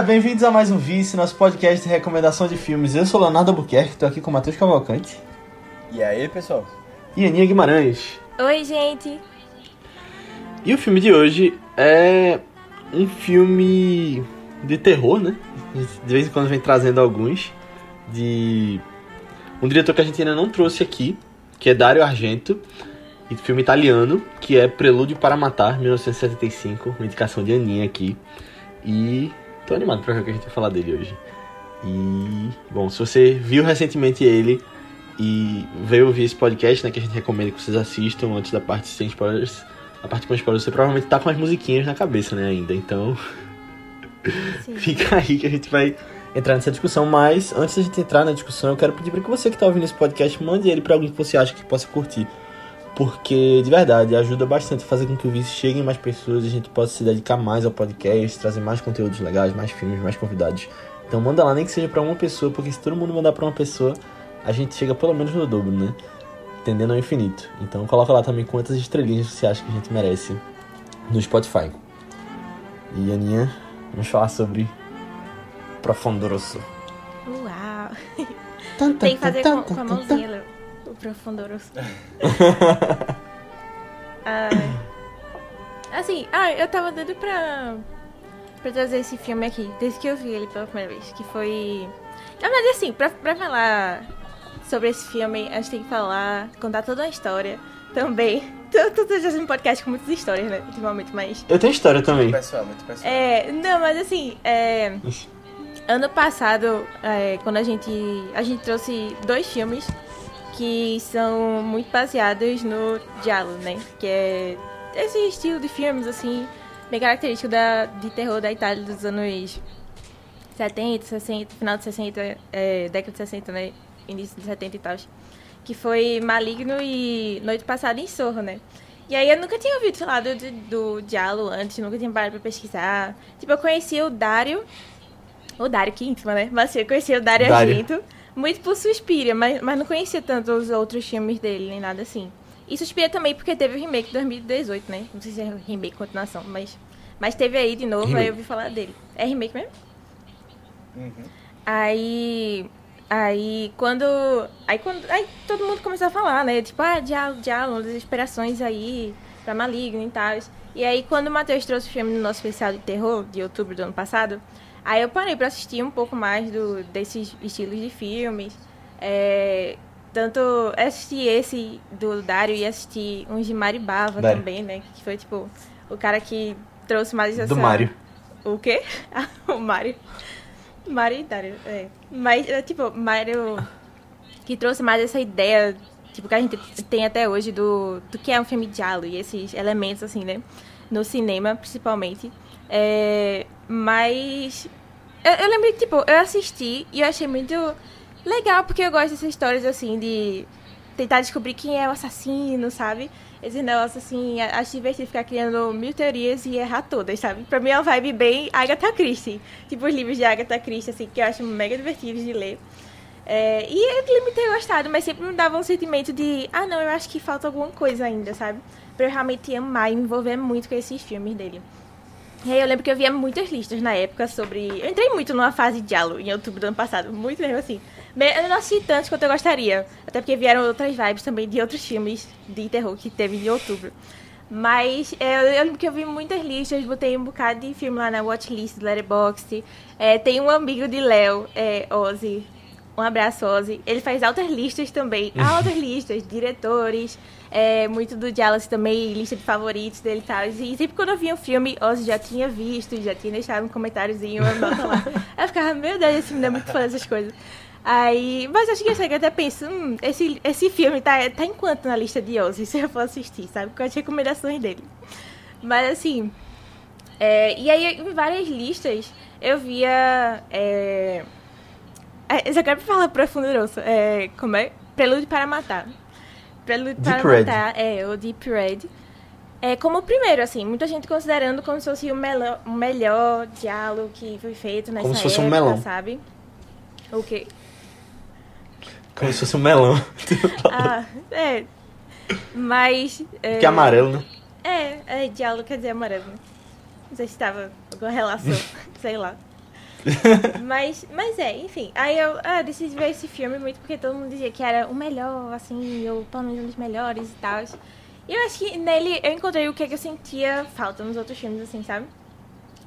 galera, bem-vindos a mais um Vice, nosso podcast de recomendação de filmes. Eu sou Leonardo Albuquerque, tô aqui com o Matheus Cavalcante E aí, pessoal? e Aninha Guimarães. Oi, gente. E o filme de hoje é um filme de terror, né? A gente De vez em quando vem trazendo alguns de um diretor que a gente ainda não trouxe aqui, que é Dario Argento, e filme italiano, que é Prelúdio para Matar, 1975, uma indicação de Aninha aqui. E tô animado pra ver o que a gente vai falar dele hoje. E, bom, se você viu recentemente ele e veio ouvir esse podcast, né, que a gente recomenda que vocês assistam antes da parte sem spoilers, a parte com spoilers, você provavelmente tá com as musiquinhas na cabeça, né, ainda. Então, fica aí que a gente vai entrar nessa discussão. Mas, antes da gente entrar na discussão, eu quero pedir para que você que tá ouvindo esse podcast, mande ele para alguém que você acha que possa curtir. Porque, de verdade, ajuda bastante a fazer com que o vídeo chegue em mais pessoas e a gente possa se dedicar mais ao podcast, trazer mais conteúdos legais, mais filmes, mais convidados. Então manda lá, nem que seja para uma pessoa, porque se todo mundo mandar para uma pessoa, a gente chega pelo menos no dobro, né? Tendendo ao infinito. Então coloca lá também quantas estrelinhas você acha que a gente merece no Spotify. E Aninha, vamos falar sobre Profondoroso. Uau. Tem que fazer com, com a mãozinha, Profundoroso. Ai. assim, ah, eu tava dando pra, pra trazer esse filme aqui, desde que eu vi ele pela primeira vez, que foi... Na verdade, assim, pra, pra falar sobre esse filme, a gente tem que falar, contar toda a história também. Tu, já fez um podcast com muitas histórias, né, ultimamente, mas... Eu tenho história também. Pessoal, muito pessoal. É, não, mas assim, é, ano passado, é, quando a gente a gente trouxe dois filmes que são muito baseados no Giallo, né? Que é esse estilo de filmes assim, bem característico da de terror da Itália dos anos 70, 60, final de 60, é, década de 60, né? Início de 70 e tal. Que foi Maligno e Noite Passada em Sorro, né? E aí eu nunca tinha ouvido falar do, do Diallo antes, nunca tinha parado pra pesquisar. Tipo, eu conhecia o Dário. O Dário, que íntimo, né? Mas assim, eu conhecia o Dário Dário. Argento. Muito por Suspiria, mas, mas não conhecia tanto os outros filmes dele, nem nada assim. E Suspiria também porque teve o remake de 2018, né? Não sei se é remake continuação, mas... Mas teve aí de novo, aí Remake. eu ouvi falar dele. É remake mesmo? Uhum. Aí. Aí quando. Aí quando. Aí todo mundo começou a falar, né? Tipo, ah, diálogo, diálogo, desesperações aí, pra maligno e tal. E aí quando o Matheus trouxe o filme no nosso especial de terror, de outubro do ano passado, aí eu parei pra assistir um pouco mais do, desses estilos de filmes. É, tanto assisti esse do Dário e assisti uns de Maribava Dário. também, né? Que foi tipo o cara que trouxe mais essa. Do Mário. O quê? O Mario. Mario e Dario, é. Mas, é, tipo, Mario que trouxe mais essa ideia, tipo, que a gente tem até hoje do, do que é um filme diálogo e esses elementos, assim, né? No cinema, principalmente. É, mas... Eu, eu lembro que, tipo, eu assisti e eu achei muito legal, porque eu gosto dessas histórias, assim, de tentar descobrir quem é o assassino, sabe? Esse negócio, assim, acho divertido ficar criando mil teorias e errar todas, sabe? Pra mim é uma vibe bem Agatha Christie. Tipo os livros de Agatha Christie, assim, que eu acho mega divertidos de ler. É, e eu lembro ter gostado, mas sempre me dava um sentimento de, ah, não, eu acho que falta alguma coisa ainda, sabe? Pra eu realmente amar e me envolver muito com esses filmes dele. E aí eu lembro que eu via muitas listas na época sobre. Eu entrei muito numa fase de diálogo em outubro do ano passado, muito mesmo assim. Eu não assisti tantos quanto eu gostaria. Até porque vieram outras vibes também de outros filmes de terror que teve em outubro. Mas é, eu, eu lembro que eu vi muitas listas, botei um bocado de filme lá na watchlist do Letterboxd. É, tem um amigo de Léo, é, Ozzy. Um abraço, Ozzy. Ele faz altas listas também. Altas listas, diretores, é, muito do Dallas também, lista de favoritos dele e tal. E sempre quando eu via um filme, Ozzy já tinha visto, já tinha deixado um comentáriozinho, uma nota lá. Eu ficava, meu Deus, esse menino é muito fã dessas coisas. Aí, mas acho que eu chego até penso, hum, esse, esse filme tá, tá em quanto na lista de Ozzy, se eu for assistir, sabe? Com as recomendações dele. Mas assim, é, e aí em várias listas eu via. É, é, eu só quero falar profunduroso. É, como é? Prelúdio para Matar. Deep Red. É, o Deep Red. É como o primeiro, assim, muita gente considerando como se fosse o melhor, o melhor diálogo que foi feito nessa Como se fosse um época, melão. sabe? O quê? Como se fosse um melão. Ah, é. Mas. É, que é amarelo, né? É, é, diálogo quer dizer amarelo, né? Não sei se estava alguma relação, sei lá. mas, mas é, enfim. Aí eu ah, decidi ver esse filme muito porque todo mundo dizia que era o melhor, assim, ou pelo menos um dos melhores e tal. E eu acho que nele eu encontrei o que, é que eu sentia falta nos outros filmes, assim, sabe?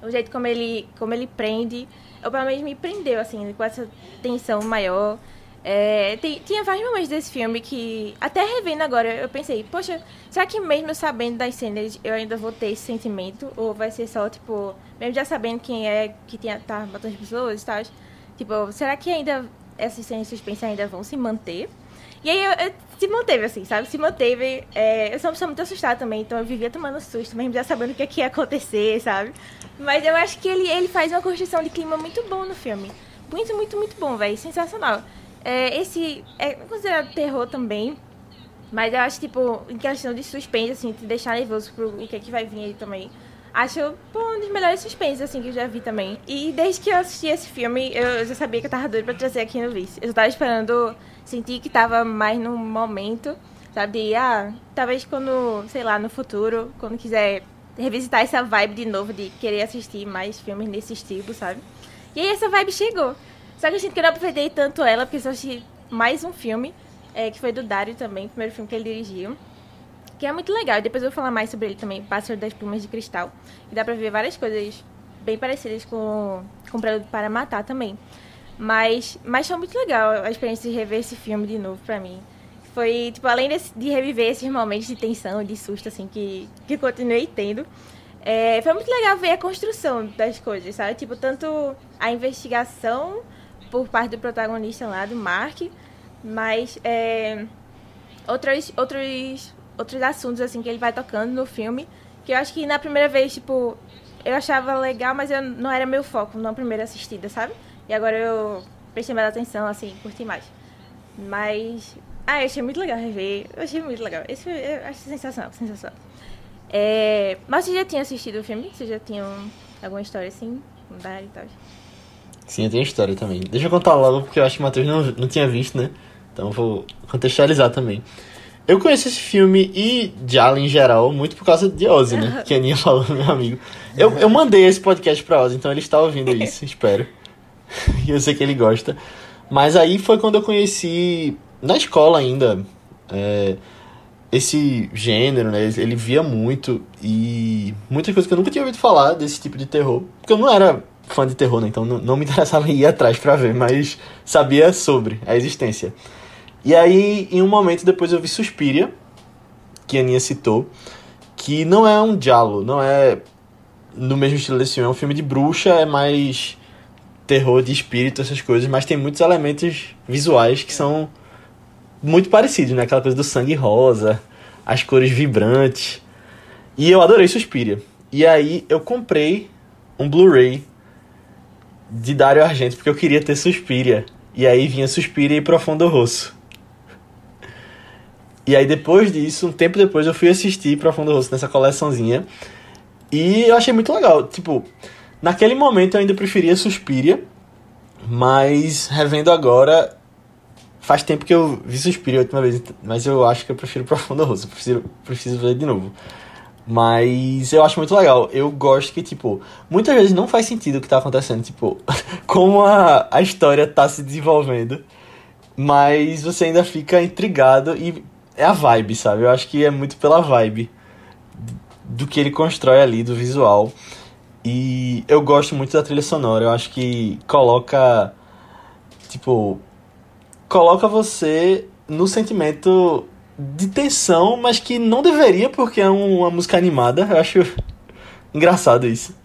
O jeito como ele, como ele prende, ou pelo menos me prendeu, assim, com essa tensão maior. É, tem, tinha vários momentos desse filme que, até revendo agora, eu pensei, poxa, será que mesmo sabendo das cenas eu ainda vou ter esse sentimento? Ou vai ser só, tipo, mesmo já sabendo quem é que tinha, tá matando as pessoas e tal? Tipo, será que ainda essas cenas de suspense ainda vão se manter? E aí eu, eu, se manteve, assim, sabe? Se manteve. É, eu sou uma pessoa muito assustada também, então eu vivia tomando susto, mesmo já sabendo o que, é que ia acontecer, sabe? Mas eu acho que ele, ele faz uma construção de clima muito bom no filme. Muito, muito, muito bom, velho. Sensacional. É, esse é considerado terror também. Mas eu acho, tipo, em questão de suspense, assim, te deixar nervoso pro o que, é que vai vir aí também. Acho pô, um dos melhores suspenses, assim, que eu já vi também. E desde que eu assisti esse filme, eu já sabia que eu tava doido pra trazer aqui no Vice. Eu tava esperando, sentir que tava mais no momento, sabe? De, ah, talvez quando, sei lá, no futuro, quando quiser revisitar essa vibe de novo, de querer assistir mais filmes nesse estilo, sabe? E aí essa vibe chegou. Só que eu sinto que eu não aproveitei tanto ela, porque eu assisti mais um filme, é, que foi do Dario também, o primeiro filme que ele dirigiu. Que é muito legal. Depois eu vou falar mais sobre ele também, Pássaro das Plumas de Cristal. E dá pra ver várias coisas bem parecidas com, com Prelude para Matar também. Mas, mas foi muito legal a experiência de rever esse filme de novo pra mim. Foi, tipo, além de, de reviver esses momentos de tensão, de susto, assim, que, que continuei tendo. É, foi muito legal ver a construção das coisas, sabe? Tipo, tanto a investigação por parte do protagonista lá, do Mark, mas é, outros, outros, outros assuntos assim que ele vai tocando no filme, que eu acho que na primeira vez, tipo, eu achava legal, mas eu, não era meu foco na primeira assistida, sabe? E agora eu prestei mais atenção, assim, curti mais. Mas, ah, eu achei muito legal rever, eu achei muito legal. Esse eu acho sensacional, sensacional. É, mas você já tinha assistido o filme? Você já tinha alguma história assim, com e tal? Sim, eu tenho história também. Deixa eu contar logo, porque eu acho que o Matheus não, não tinha visto, né? Então eu vou contextualizar também. Eu conheço esse filme e Jala em geral muito por causa de Ozzy, né? Que a Aninha falou, meu amigo. Eu, eu mandei esse podcast pra Ozzy, então ele está ouvindo isso, espero. E eu sei que ele gosta. Mas aí foi quando eu conheci, na escola ainda, é, esse gênero, né? Ele via muito e muitas coisas que eu nunca tinha ouvido falar desse tipo de terror. Porque eu não era fã de terror, né? Então não, não me interessava ir atrás para ver, mas sabia sobre a existência. E aí, em um momento depois eu vi Suspiria, que a Aninha citou, que não é um diálogo, não é no mesmo estilo desse filme, é um filme de bruxa, é mais terror de espírito, essas coisas, mas tem muitos elementos visuais que são muito parecidos, né? Aquela coisa do sangue rosa, as cores vibrantes. E eu adorei Suspiria. E aí eu comprei um Blu-ray de Dario Argento, porque eu queria ter Suspiria. E aí vinha Suspiria e Profundo Rosso. E aí depois disso, um tempo depois, eu fui assistir Profundo Rosso nessa coleçãozinha. E eu achei muito legal. Tipo, naquele momento eu ainda preferia Suspiria. Mas revendo agora, faz tempo que eu vi Suspiria a última vez. Mas eu acho que eu prefiro Profundo Rosso. Preciso, preciso ver de novo. Mas eu acho muito legal. Eu gosto que, tipo, muitas vezes não faz sentido o que tá acontecendo, tipo, como a, a história tá se desenvolvendo. Mas você ainda fica intrigado e é a vibe, sabe? Eu acho que é muito pela vibe do que ele constrói ali, do visual. E eu gosto muito da trilha sonora. Eu acho que coloca. Tipo. Coloca você no sentimento de tensão, mas que não deveria porque é uma música animada. Eu acho engraçado isso.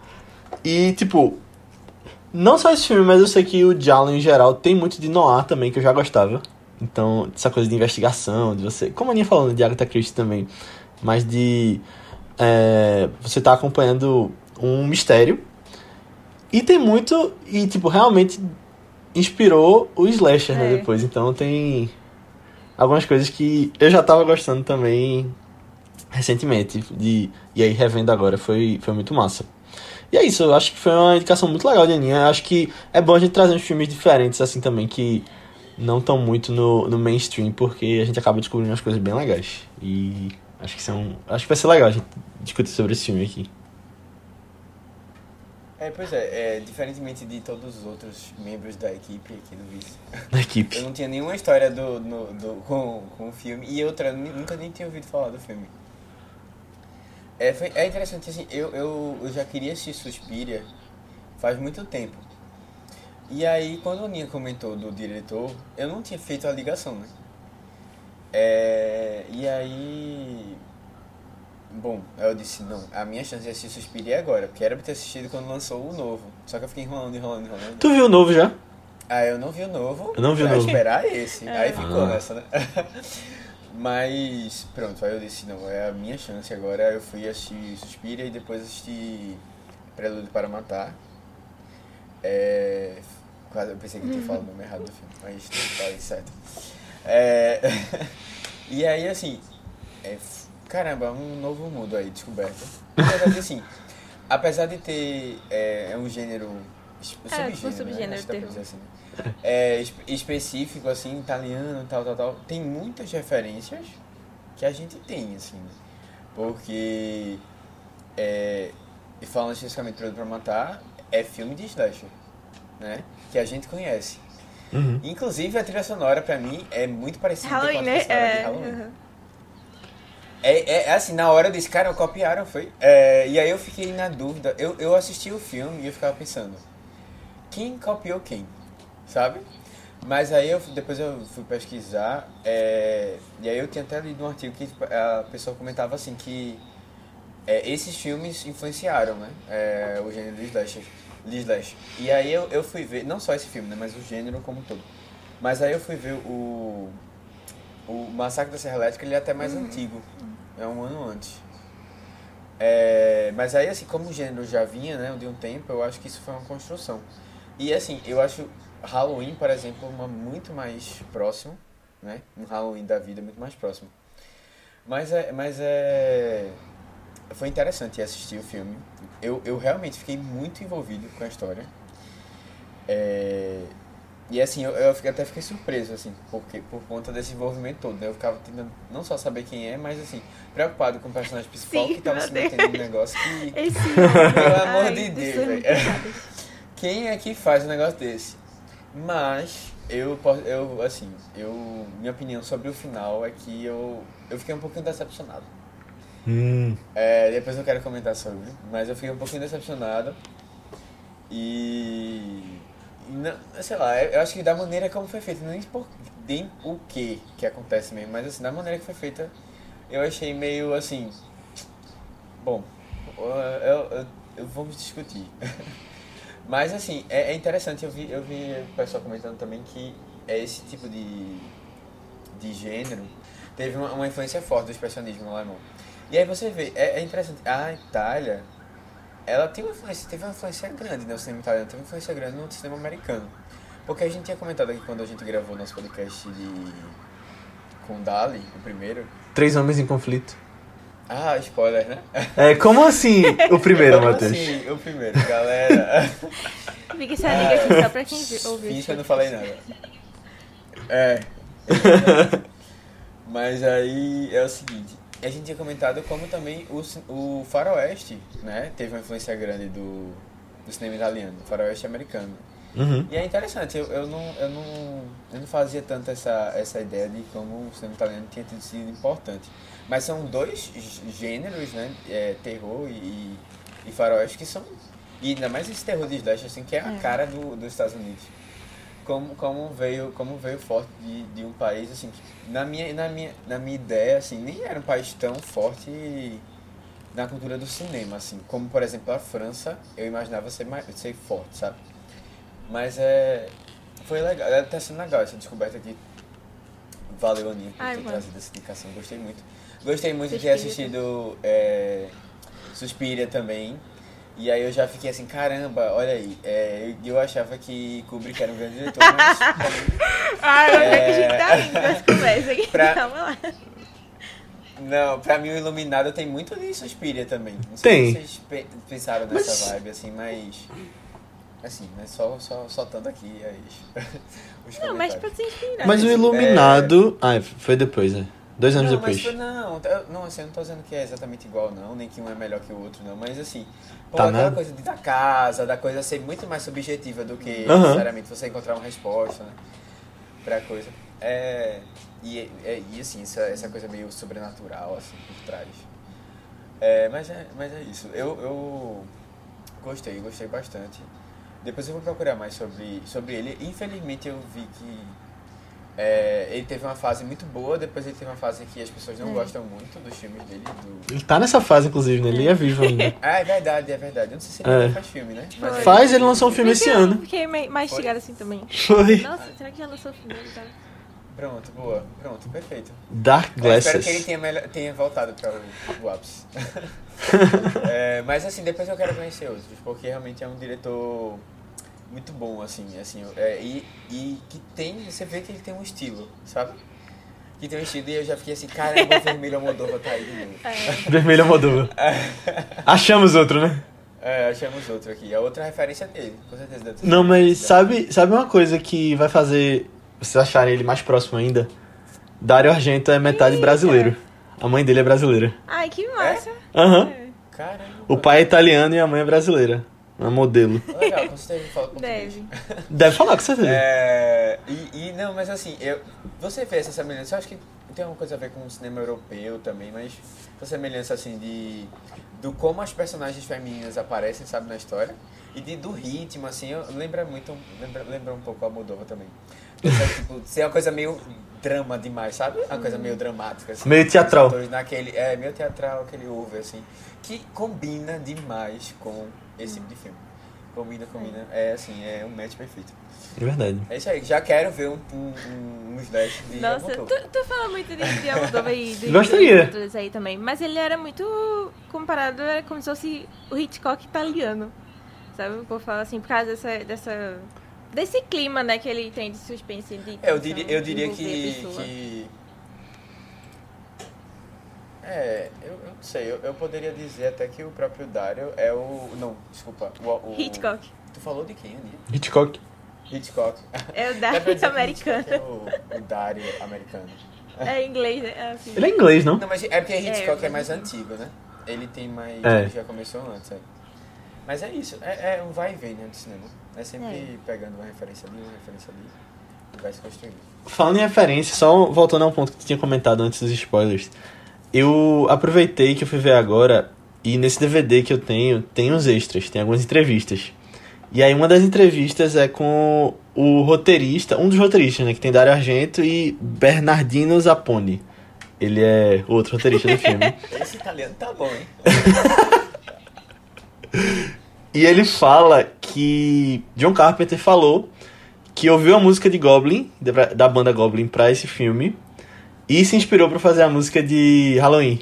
E, tipo, não só esse filme, mas eu sei que o Jalen em geral tem muito de noir também, que eu já gostava. Então, essa coisa de investigação, de você. Como a Aninha falando de Agatha Christie também, mas de. É, você tá acompanhando um mistério. E tem muito. E, tipo, realmente inspirou o Slasher, né, é. né? Depois. Então tem algumas coisas que eu já tava gostando também recentemente. De, e aí, revendo agora, foi, foi muito massa. E é isso, eu acho que foi uma indicação muito legal de Aninha. Eu acho que é bom a gente trazer uns filmes diferentes, assim, também, que não estão muito no, no mainstream, porque a gente acaba descobrindo umas coisas bem legais. E acho que são. Acho que vai ser legal a gente discutir sobre esse filme aqui. É, pois é, é, diferentemente de todos os outros membros da equipe aqui do Vice, Da eu equipe. não tinha nenhuma história do, no- do, com, com o filme e outra, eu nunca nem tinha ouvido falar do filme. É, foi, é interessante, assim, eu, eu, eu já queria assistir Suspiria faz muito tempo. E aí, quando a Aninha comentou do diretor, eu não tinha feito a ligação, né? É, e aí... Bom, aí eu disse, não, a minha chance de assistir Suspiria é agora, porque era pra ter assistido quando lançou o novo. Só que eu fiquei enrolando, enrolando, enrolando. Tu viu o novo já? Ah, eu não vi o novo. Eu não vi o pra novo. esperar esse. É. Aí ficou Ah. nessa, né? Mas, pronto, aí eu disse, não, é a minha chance agora. Eu fui assistir Suspira e depois assisti Prelúdio para Matar. É... Quase eu pensei que eu tinha falado o nome errado do filme, mas falei certo. É... e aí, assim, é... caramba, um novo mundo aí, descoberto. Verdade, assim, apesar de ter é, é um gênero... es- É, tipo um subgênero, né? subgênero Acho que dá pra terror. dizer assim. É, espe- específico, assim, italiano, tal, tal, tal. Tem muitas referências que a gente tem, assim, né? Porque, é, e falando especificamente do Pra Matar, é filme de slasher, né? Que a gente conhece. Uhum. Inclusive, a trilha sonora, pra mim, é muito parecida Halloween, com a né? trilha sonora de É, Halloween. uhum. É, é, é assim, na hora desse cara, copiaram, foi? É, e aí eu fiquei na dúvida. Eu, eu assisti o filme e eu ficava pensando, quem copiou quem? Sabe? Mas aí eu, depois eu fui pesquisar, é, e aí eu tinha até lido um artigo que a pessoa comentava assim que é, esses filmes influenciaram, né? É, o gênero do slasher. de slasher. E aí eu, eu fui ver, não só esse filme, né? Mas o gênero como um todo. Mas aí eu fui ver o, o Massacre da Serra Elétrica, ele é até mais antigo. É um ano antes. É, mas aí, assim, como o gênero já vinha, né, de um tempo, eu acho que isso foi uma construção. E, assim, eu acho Halloween, por exemplo, uma muito mais próximo, né? Um Halloween da vida muito mais próximo. Mas é... Mas é foi interessante assistir o filme. Eu, eu realmente fiquei muito envolvido com a história. É, e assim, eu, eu até fiquei surpreso, assim, porque, por conta desse envolvimento todo, né? Eu ficava tentando não só saber quem é, mas assim, preocupado com o personagem principal Sim, que tava se metendo num negócio que. Esse Pelo amor Ai, de Deus, velho. Quem é que faz um negócio desse? Mas eu posso, eu assim, eu minha opinião sobre o final é que eu eu fiquei um pouquinho decepcionado. Hum. É, depois eu quero comentar sobre, mas eu fiquei um pouquinho decepcionado. E. não, sei lá, eu acho que da maneira como foi feita, nem por nem o que que acontece mesmo, mas assim, da maneira que foi feita, eu achei meio assim. Bom, eu, eu, eu- vamos discutir. Mas assim, é, é interessante, eu vi, eu vi o pessoal comentando também que é esse tipo de, de gênero teve uma, uma influência forte do expressionismo alemão. E aí você vê, é, é interessante, a Itália, ela tem uma influência, teve uma influência grande, né? O cinema italiano teve uma influência grande no cinema americano. Porque a gente tinha comentado aqui quando a gente gravou nosso podcast de com Dali, o primeiro. Três homens em conflito. Ah, spoiler, né? É, como assim o primeiro, Como Matheus? assim, o primeiro, galera. Fica essa liga aqui só pra quem vi- ouviu. Finge que eu não podcast. falei nada. É. Mas aí é o seguinte, a gente tinha comentado como também o, o faroeste, né, teve uma influência grande do, do cinema italiano, o faroeste americano. Uhum. E é interessante, eu, eu, não, eu, não, eu não fazia tanto essa, essa ideia de como o cinema italiano tinha tido sido importante. Mas são dois gê- gêneros, né, é, terror e, e faroeste, que são... E ainda mais esse terror de slash, assim, que é a É. cara do, dos Estados Unidos como, como veio como veio forte de, de um país assim que na minha na minha na minha ideia assim nem era um país tão forte na cultura do cinema assim como por exemplo a França eu imaginava ser mais ser forte sabe? Mas é foi legal é, tá sendo legal essa descoberta aqui valeu Aninha por Ai, ter mano. trazido essa indicação. Gostei muito. Gostei muito de ter assistido é, Suspiria também e aí eu já fiquei assim, caramba, olha aí, é, eu, eu achava que Kubrick era um grande diretor, mas pra Ai, onde é que a gente É. tá indo nessa conversa aqui? Pra- Calma lá. não, pra mim o Iluminado tem muito de Suspiria também. Não sei Tem. se vocês pe- pensaram nessa Mas- vibe, assim, mas... Assim, né, só, só soltando aqui os Não, mas pode ser inspirado. Mas o Iluminado. Ah, foi depois, né? Dois anos não, depois. Mas, não, eu- não, assim, eu não tô dizendo que é exatamente igual, não, nem que um é melhor que o outro, não, mas assim, pô, Tá aquela nada. coisa de da casa, da coisa ser muito mais subjetiva do que Aham. necessariamente você encontrar uma resposta, né, pra coisa. É, e, é, e assim, essa, essa coisa meio sobrenatural, assim, por trás. É, mas, é, mas é isso, eu, eu gostei, gostei bastante. Depois eu vou procurar mais sobre, sobre ele. Infelizmente eu vi que é, ele teve uma fase muito boa, depois ele teve uma fase que as pessoas não É. gostam muito dos filmes dele. Do... Ele tá nessa fase, inclusive, né? Ele é vivo ainda. Ah, é verdade, é verdade. Eu não sei se ele É. faz filme, né? Mas Foi. Faz, ele lançou um filme esse Fiquei- ano. Fiquei me- mais Foi? instigada assim também. Foi. Nossa, será que já lançou o filme dele? Tá? Pronto, boa. Pronto, perfeito. Dark Eu espero que ele Glasses. tenha, melhor- tenha voltado para o, o ápice. É, mas assim, depois eu quero conhecer outros, porque realmente é um diretor muito bom, assim, assim, é, e, e que tem, você vê que ele tem um estilo, sabe? Que tem um estilo e eu já fiquei assim, caramba, o Vermelho Almodóvar tá aí de novo. Vermelho Moldova. Achamos outro, né? É, achamos outro aqui. A outra referência dele, com certeza. deve ter Não, mas sabe, sabe uma coisa que vai fazer vocês acharem ele mais próximo ainda? Dario Argento é metade brasileiro. A mãe dele é brasileira. Ai, que massa. Aham. É. Caramba. O pai é italiano e a mãe é brasileira. Uma modelo. Legal, com certeza ele fala português. Deve. Deve falar com certeza. É, e, e não, mas assim, eu, você vê essa semelhança, eu acho que tem uma coisa a ver com o cinema europeu também, mas essa semelhança assim de do como as personagens femininas aparecem, sabe, na história, e de, do ritmo, assim, eu, lembra muito, lembra, lembra um pouco a Moldova também. Essa, tipo, ser uma coisa meio drama demais, sabe? Uma coisa meio dramática. Assim, Meio teatral. Naquele, é, meio teatral, aquele over, assim, que combina demais com esse tipo de filme. Combina, combina. É assim, é um match perfeito. É verdade. É isso aí, já quero ver um, um, um, uns 10 de Nossa, tu, tu fala muito de, de Almodóvar e do Gostaria. dos outros aí também. Mas ele era muito comparado, era como se fosse o Hitchcock italiano. Sabe? O povo fala assim, por causa dessa, dessa, desse clima, né, que ele tem de suspense. De É, eu diria, eu de diria que, que. É, eu, eu não sei, eu, eu poderia dizer até que o próprio Dario é o. Não, desculpa. O, o, Hitchcock. Tu falou de quem, Aninha? Hitchcock. Hitchcock. É o Dario dizer que americano. É o, o Dario americano. É em inglês, né? É assim. Ele é inglês, não? Não, mas é porque Hitchcock é, É, mais antigo, né? Ele tem mais. É. Ele já começou antes. É. Mas é isso, é, é um vai e vem, né, do cinema. É sempre É. pegando uma referência ali, uma referência ali, e vai se construindo. Falando em referência, só voltando ao ponto que tu tinha comentado antes dos spoilers. Eu aproveitei que eu fui ver agora e nesse DVD que eu tenho, tem uns extras, tem algumas entrevistas. E aí uma das entrevistas é com o roteirista, um dos roteiristas, né, que tem Dario Argento e Bernardino Zapponi. Ele é outro roteirista do filme. Esse italiano tá bom, hein? E ele fala que John Carpenter falou que ouviu a música de Goblin, da banda Goblin, pra esse filme e se inspirou pra fazer a música de Halloween.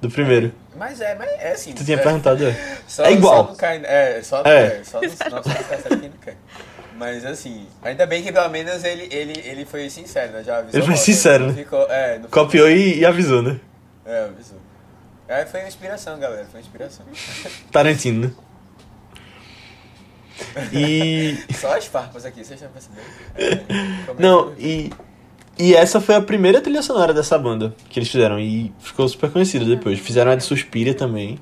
Do primeiro. Mas é, mas é assim. Tu tinha é, perguntado. é. Só, É igual. Só não cai, é, só, É. é. só não, não, cai. Mas assim, ainda bem que pelo menos ele, ele, ele foi sincero, né? Já avisou. Ele foi sincero, né? Ficou, é, Copiou e, e avisou, né? É, avisou. É, foi uma inspiração, galera. Foi uma inspiração. Tarantino, né? E. Só as farpas aqui, vocês estão percebendo? É, Não, e. E essa foi a primeira trilha sonora dessa banda que eles fizeram. E ficou super conhecida depois. Fizeram a de Suspiria também.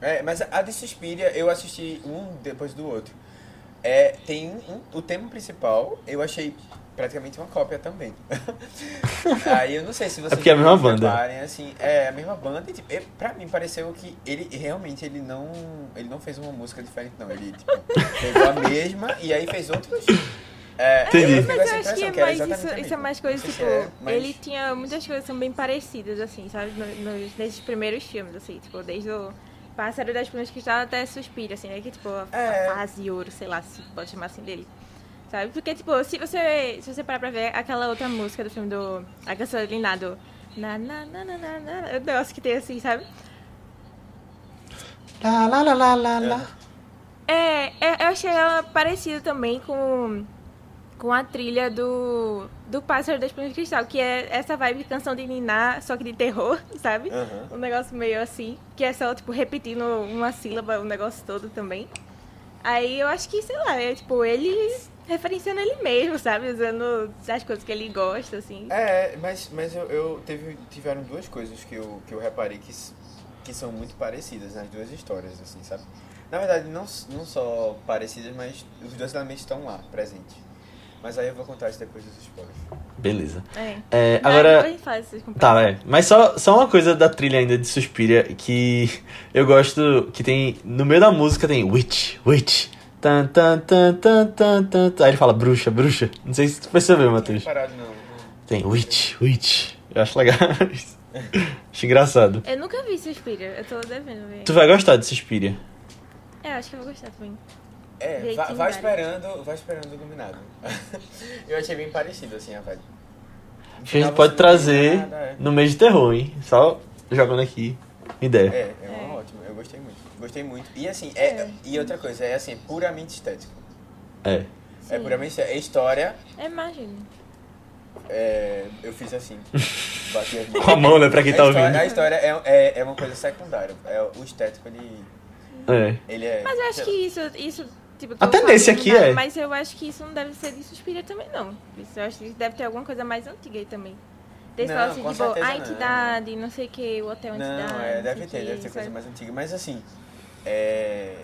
É, mas a de Suspiria eu assisti um depois do outro. É, tem um, o tema principal, eu achei praticamente uma cópia também. Aí eu não sei se vocês É porque é a mesma banda. reparem, assim, é a mesma banda e tipo, é, pra mim pareceu que ele realmente ele não, ele não fez uma música diferente não, ele tipo, pegou a mesma e aí fez outros. É, Entendi. Mas eu acho que é que mais exatamente isso, isso é mais coisa, tipo, é, mas- ele tinha muitas coisas que são bem parecidas, assim, sabe? No- nos- nesses primeiros filmes, assim, tipo, desde o Pássaro das Plumas Cristal até Suspiro, assim, né? Que, tipo, a, É. a fase ouro, sei lá, se pode chamar assim dele. Sabe? Porque, tipo, se você, se você parar pra ver aquela outra música do filme do... A gasolina do... Na, na, na, na, na, na, o negócio que tem assim, sabe? Lá, lá, lá, lá, lá, lá. É, é, eu achei ela parecida também com, com a trilha do, do Pássaro das Plumas de Cristal, que é essa vibe de canção de Niná, só que de terror, sabe? Aham. Um negócio meio assim, que é só, tipo, repetindo uma sílaba o negócio todo também. Aí eu acho que, sei lá, é tipo, ele referenciando ele mesmo, sabe? Usando as coisas que ele gosta, assim. É, mas, mas eu, eu teve, tiveram duas coisas que eu, que eu reparei que, que são muito parecidas nas duas histórias, assim, sabe? Na verdade, não, não só parecidas, mas os dois elementos estão lá, presentes. Mas aí eu vou contar isso depois dos spoilers. Beleza. É. É, agora. faz essas Tá, é. Mas só, só uma coisa da trilha ainda de Suspiria que eu gosto que tem. No meio da música tem Witch, Witch. Tan, tan, tan, tan, tan, tan. Aí ele fala bruxa, bruxa. Não sei se tu percebeu, Não Matheus. parado, não. não. Tem Witch, Witch. Eu acho legal. acho engraçado. Eu nunca vi Suspiria, eu tô devendo ver. Tu vai gostar de Suspiria. É, acho que eu vou gostar também. É, vai, esperando, vai esperando o Iluminado. eu achei bem parecido, assim, a vibe. No Acho que a gente pode trazer nada, é. no mês de terror, hein? Só jogando aqui. Ideia. É, é, É. uma ótima, eu gostei muito. Gostei muito. E assim, é, É. e outra coisa, é assim, puramente estético. É. É Sim. puramente estético. É história, É, imagino. é, eu fiz assim. Bati as. Com a mão, né? Pra quem a tá história, ouvindo. A história é, é, é uma coisa secundária. É, o estético, ele, É. ele é... Mas eu acho que isso, isso tipo... Até nesse aqui nada, é. Mas eu acho que isso não deve ser de Suspiria também, não. Isso, eu acho que deve ter alguma coisa mais antiga aí também. Desse Não, assim, tipo, a não. entidade, não sei o que, o hotel entidade. Não, é, não deve sei ter, que, deve ter coisa sabe? mais antiga. Mas assim, é,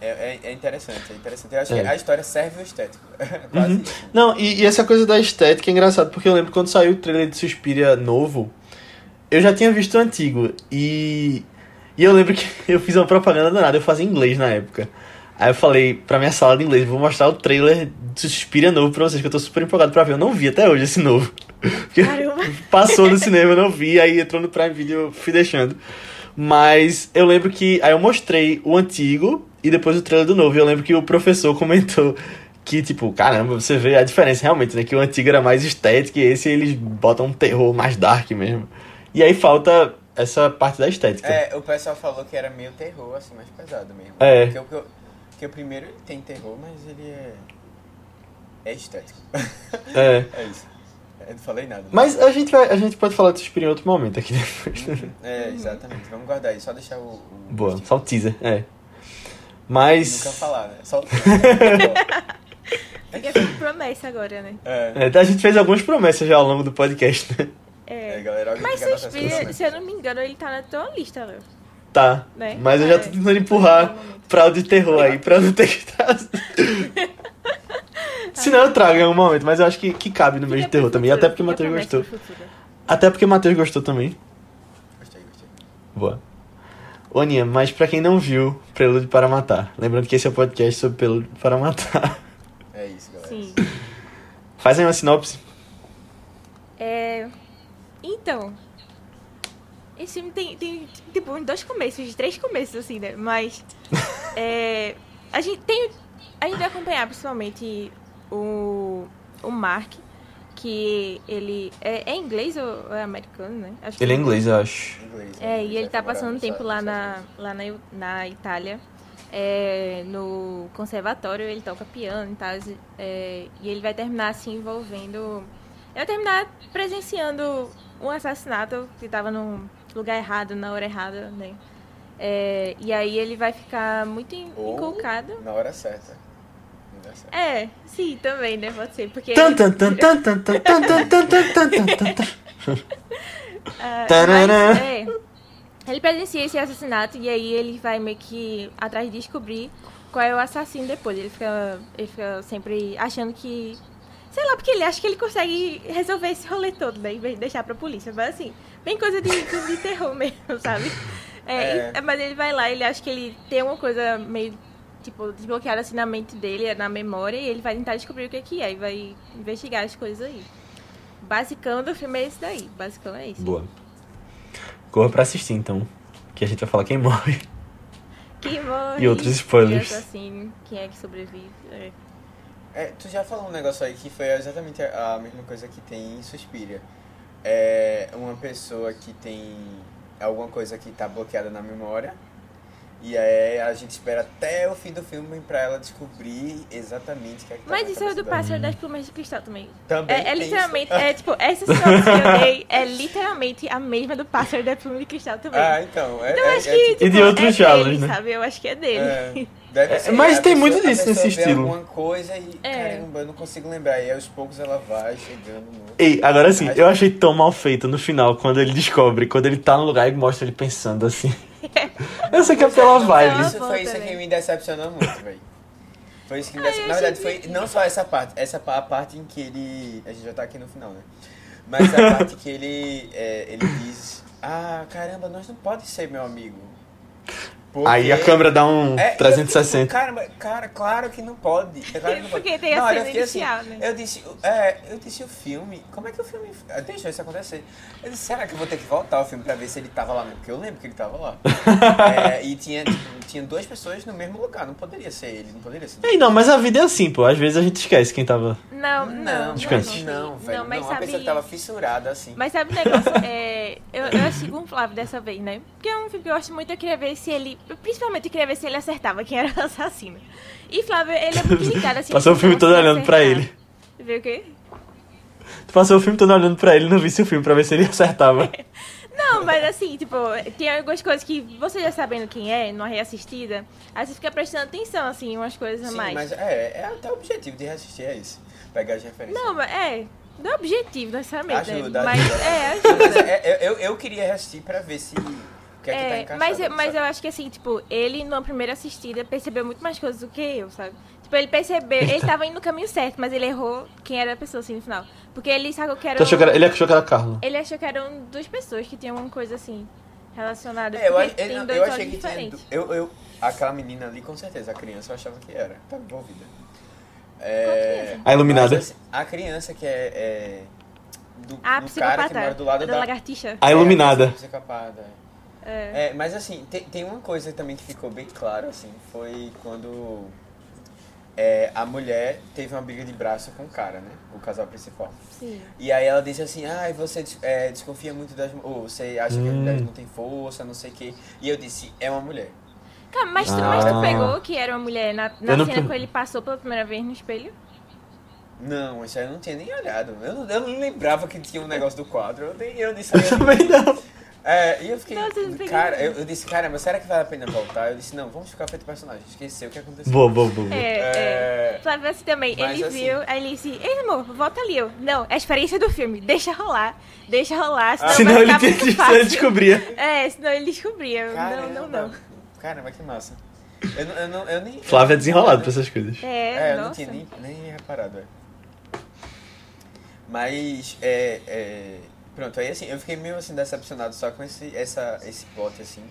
é, é, é interessante, é interessante. Eu acho É. que a história serve o estético. Quase Uhum. Não, e, e essa coisa da estética é engraçado, porque eu lembro quando saiu o trailer de Suspiria novo, eu já tinha visto o antigo. E, e eu lembro que eu fiz uma propaganda danada, eu fazia inglês na época. Aí eu falei pra minha sala de inglês, vou mostrar o trailer de Suspiria novo pra vocês, que eu tô super empolgado pra ver. Eu não vi até hoje esse novo. Porque Caramba. passou no cinema, eu não vi, aí entrou no Prime Video, eu fui deixando. Mas eu lembro que. Aí eu mostrei o antigo e depois o trailer do novo. E eu lembro que o professor comentou que, tipo, caramba, você vê a diferença realmente, né? Que o antigo era mais estético e esse eles botam um terror mais dark mesmo. E aí falta essa parte da estética. É, o pessoal falou que era meio terror, assim, mais pesado mesmo. É. Porque, o- porque, o- porque o primeiro ele tem terror, mas ele é. É estético. É. é isso. Eu não falei nada. Mas a gente, vai, a gente pode falar de Suspiria em outro momento aqui depois. É, exatamente. Vamos guardar aí, só deixar o. o Boa, só o teaser, é. Mas. Nunca falar, né? Só o. Fica com promessa agora, né? é. É, a gente fez algumas promessas já ao longo do podcast, né? É, É. galera, Mas coisas. se eu não me engano, ele tá na tua lista, Léo. Tá. Né? Mas eu já É. tô tentando empurrar pra o de terror aí, pra não ter que trazer. Se não, eu trago em algum momento, mas eu acho que, que cabe no mês de terror também. Até porque o Matheus gostou. Até porque o Matheus gostou também. Gostei, gostei. Boa. Ô, Aninha, mas pra quem não viu Prelude para Matar, lembrando que esse é o podcast sobre Prelude para Matar. É isso, galera. Sim. Faz aí uma sinopse. É... Então, esse filme tem, tem, tipo, dois começos, três começos, assim, né? Mas, é, a gente tem, a gente vai acompanhar, principalmente, o, o Mark, que ele é, é inglês ou é americano, né? Acho que Ele é inglês, eu acho. Inglês, É, né? e ele tá passando nos tempo lá na, lá na, na Itália. É, no conservatório, ele toca piano e tal. é, e ele vai terminar se envolvendo. Ele vai terminar presenciando um assassinato que tava num lugar errado, na hora errada, né? É, e aí ele vai ficar muito inculcado. Ou na hora certa. É, sim, também, né? Pode ser. Porque. Ele presencia esse assassinato e aí ele vai meio que atrás de descobrir qual é o assassino depois. Ele fica, ele fica sempre achando que Sei lá, porque ele acha que ele consegue resolver esse rolê todo, né? Em vez de deixar pra polícia. Mas assim, bem coisa de, de terror mesmo, sabe? É, É. mas ele vai lá, ele acha que ele tem uma coisa meio, tipo, desbloqueada assim na mente dele, na memória, e ele vai tentar descobrir o que é que é e vai investigar as coisas aí. Basicão do filme é esse daí. Basicão é esse. Boa. Corra pra assistir, então. Que a gente vai falar quem morre. Quem morre. E outros spoilers. Assim, quem é que sobrevive. É. É, tu já falou um negócio aí que foi exatamente a mesma coisa que tem em Suspiria. É uma pessoa que tem alguma coisa que tá bloqueada na memória. E aí a gente espera até o fim do filme pra ela descobrir exatamente o que é que tá Mas isso é do. Pássaro das Plumas de Cristal também. Também É, é literalmente, isso. é tipo, essa sinopse que eu dei é literalmente a mesma do Pássaro das Plumas de Cristal também. Ah, então. É, então é, eu acho é que. tipo- E de tipo, outros é né? sabe? Eu acho que é dele. É. Deve É, ser. mas tem pessoa- muito disso nesse estilo. alguma coisa e, É. caramba, eu não consigo lembrar. E aos poucos ela vai chegando no... Ei, agora sim, eu achei tão mal feito no final, quando ele descobre, quando ele tá no lugar e mostra ele pensando assim. Eu sei que é pela vibe. Isso foi isso que me decepcionou muito, velho. Foi isso que me decepcionou. Na verdade, foi não só essa parte, essa a parte em que ele. A gente já tá aqui no final, né? Mas a parte que ele, é, ele diz: Ah, caramba, nós não pode ser meu amigo. Aí a Porque- câmera dá um É, e eu 360. fiquei, Caramba, cara, claro que não pode. É claro que não pode. Porque tem a cena eu fiquei assim, inicial, né? Eu disse, é, eu disse o filme, como é que o filme deixou isso acontecer? Eu disse, será que eu vou ter que voltar ao filme pra ver se ele tava lá mesmo? Porque eu lembro que ele tava lá. É, e tinha, tipo, tinha duas pessoas no mesmo lugar, não poderia ser ele, não poderia ser. Ei, não, mas a vida é assim, pô. Às vezes a gente esquece quem tava. Não, Não, não. não, Descanse. não, velho. Não, mas uma sabe... pessoa que tava fissurada assim. Mas sabe o negócio? É, eu, eu assisti com o Flávio dessa vez, né? Porque é um filme que eu gosto muito, eu queria ver se ele. Principalmente eu queria ver se ele acertava quem era o assassino. E Flávio, ele é muito ligado assim. Passou o filme todo olhando pra acertar. ele. Viu o quê? Tu passou o filme todo olhando pra ele e não visse o filme pra ver se ele acertava. Não, mas assim, tipo, tem algumas coisas que você já sabendo quem é, numa reassistida, aí você fica prestando atenção, assim, umas coisas a Sim, mais. mas é, é até o objetivo de reassistir é isso. Pegar as referências. Não, mas é. Não é objetivo, necessariamente. né? Ajuda, mas ajuda. é, Mas ajuda. é, eu, eu, eu queria reassistir pra ver se. O que é que tá É, mas, eu- mas eu acho que assim, tipo, ele numa primeira assistida percebeu muito mais coisas do que eu, sabe? Tipo, ele percebeu, ele tava indo no caminho certo, mas ele errou quem era a pessoa assim no final. Porque ele sacou que era. Tu achou que era- ele achou que era Carla. ele achou que eram duas pessoas que tinham uma coisa assim relacionada. É, eu, tem eu, dois eu olhos achei que tinha. diferentes. Eu, eu, aquela menina ali, com certeza, a criança, eu achava que era. Tava envolvida. É, A iluminada. mas, assim, a criança que é. é do, Ah, do cara que mora do lado da da. lagartixa. A iluminada. É, psicopata. É. É, mas assim, tem, tem uma coisa também que ficou bem claro, assim, foi quando é, a mulher teve uma briga de braço com o cara, né? O casal principal. Sim. E aí ela disse assim, ah, você é, desconfia muito das ou você acha que as Hum. mulheres não têm força, não sei o quê. E eu disse, é uma mulher. Calma, mas, tu, mas tu Ah. pegou que era uma mulher na, na cena pe- quando ele passou pela primeira vez no espelho? Não, isso aí eu não tinha nem olhado. Eu não, eu não lembrava que tinha um negócio do quadro. Eu, nem- eu disse, Eu também não. É, e eu fiquei. Não cara, eu, eu disse, caramba, será que vale a pena voltar? Eu disse, não, vamos ficar feito personagem. Esqueceu o que aconteceu. Boa, boa, boa. É, É. é. Flávio assim também, Mas ele assim- viu, aí ele disse, ei amor, volta ali. Eu, não, é a experiência do filme, deixa rolar, deixa rolar, senão ele, muito senão fácil. ele descobria. É, senão ele descobria. Caramba, não, não, não. Caramba, que massa. Eu, eu, não, eu nem. Flávio é eu- desenrolado pra essas coisas. É, É, eu não tinha nem, nem reparado, é. Mas, é, é, Pronto, aí assim, eu fiquei meio assim decepcionado só com esse, essa, esse plot, assim.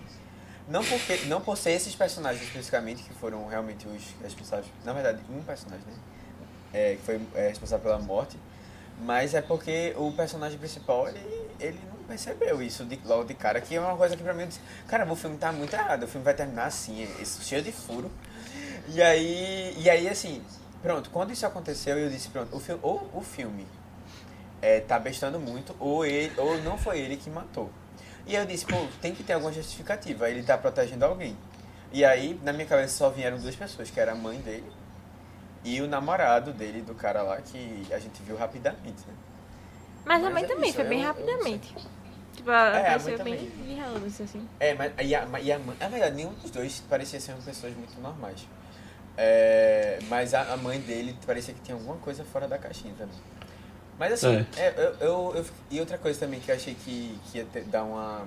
Não, porque, não por ser esses personagens especificamente que foram realmente os responsáveis. Na verdade, um personagem, né? É, que foi é, responsável pela morte. Mas é porque o personagem principal, ele, ele não percebeu isso de, logo de cara, que é uma coisa que pra mim eu disse, cara, o filme tá muito errado, o filme vai terminar assim, esse, cheio de furo. E aí, e aí assim, pronto, quando isso aconteceu, eu disse, pronto, o filme, ou o filme é, tá bestando muito, ou, ele, ou não foi ele que matou. E aí eu disse, pô, tem que ter alguma justificativa, ele tá protegendo alguém. E aí, na minha cabeça, só vieram duas pessoas, que era a mãe dele e o namorado dele, do cara lá, que a gente viu rapidamente, né? Mas a Mas mãe é também, isso, foi bem eu- eu rapidamente. Tipo, ela É, a apareceu mãe bem de relance, assim. É, mas e a, e a mãe, na verdade, nenhum dos dois parecia ser pessoas muito normais. É, mas a, a mãe dele parecia que tinha alguma coisa fora da caixinha também. Mas assim, é, eu, eu, eu- e outra coisa também que eu achei que, que ia ter- dar uma.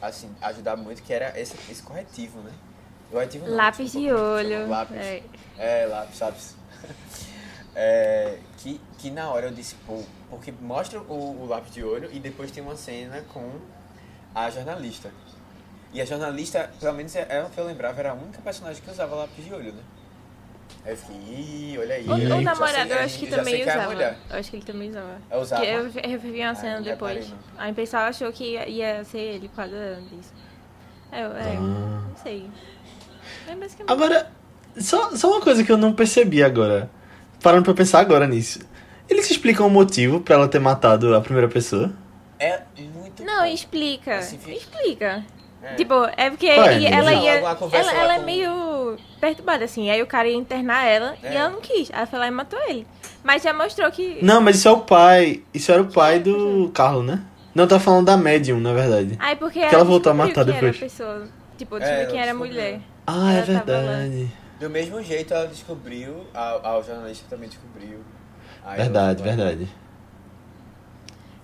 Assim, ajudar muito, que era esse, esse corretivo, né? Corretivo não, Lápis de desculpa, como olho. Lápis. É. É, lápis, lápis. É, que, que na hora eu disse, pô, porque mostra o, o lápis de olho e depois tem uma cena com a jornalista. E a jornalista, pelo menos ela que eu lembrava, era a única personagem que usava lápis de olho, né? Aí eu fiquei, ih, olha aí. O, o sei- namorado, eu já acho que sei também é usava. Eu acho que ele também usava. Eu usava? Porque eu eu revi uma cena não depois. Aí o pessoal achou que ia, ia ser ele disso. É, eu- é, Ah. não sei. É basicamente. Agora, só, só uma coisa que eu não percebi agora. Parando pra pensar agora nisso. Eles explicam o motivo pra ela ter matado a primeira pessoa? É muito Não, pouco. explica. Assim Explica. É. Tipo, é porque é, ela ia. Ela, ela é com- meio perturbada, assim. Aí o cara ia internar ela É. e ela não quis. Ela foi lá e matou ele. Mas já mostrou que. Não, mas isso é o pai. Isso era o pai do Carlos, né? Não, tá falando da médium, na verdade. Ai, porque ela voltou a matar depois. Era a pessoa. Tipo, É, descobriu ela quem era mulher. Ah, é Ela verdade. Do mesmo jeito ela descobriu, a, a, o jornalista também descobriu. Aí Verdade, verdade.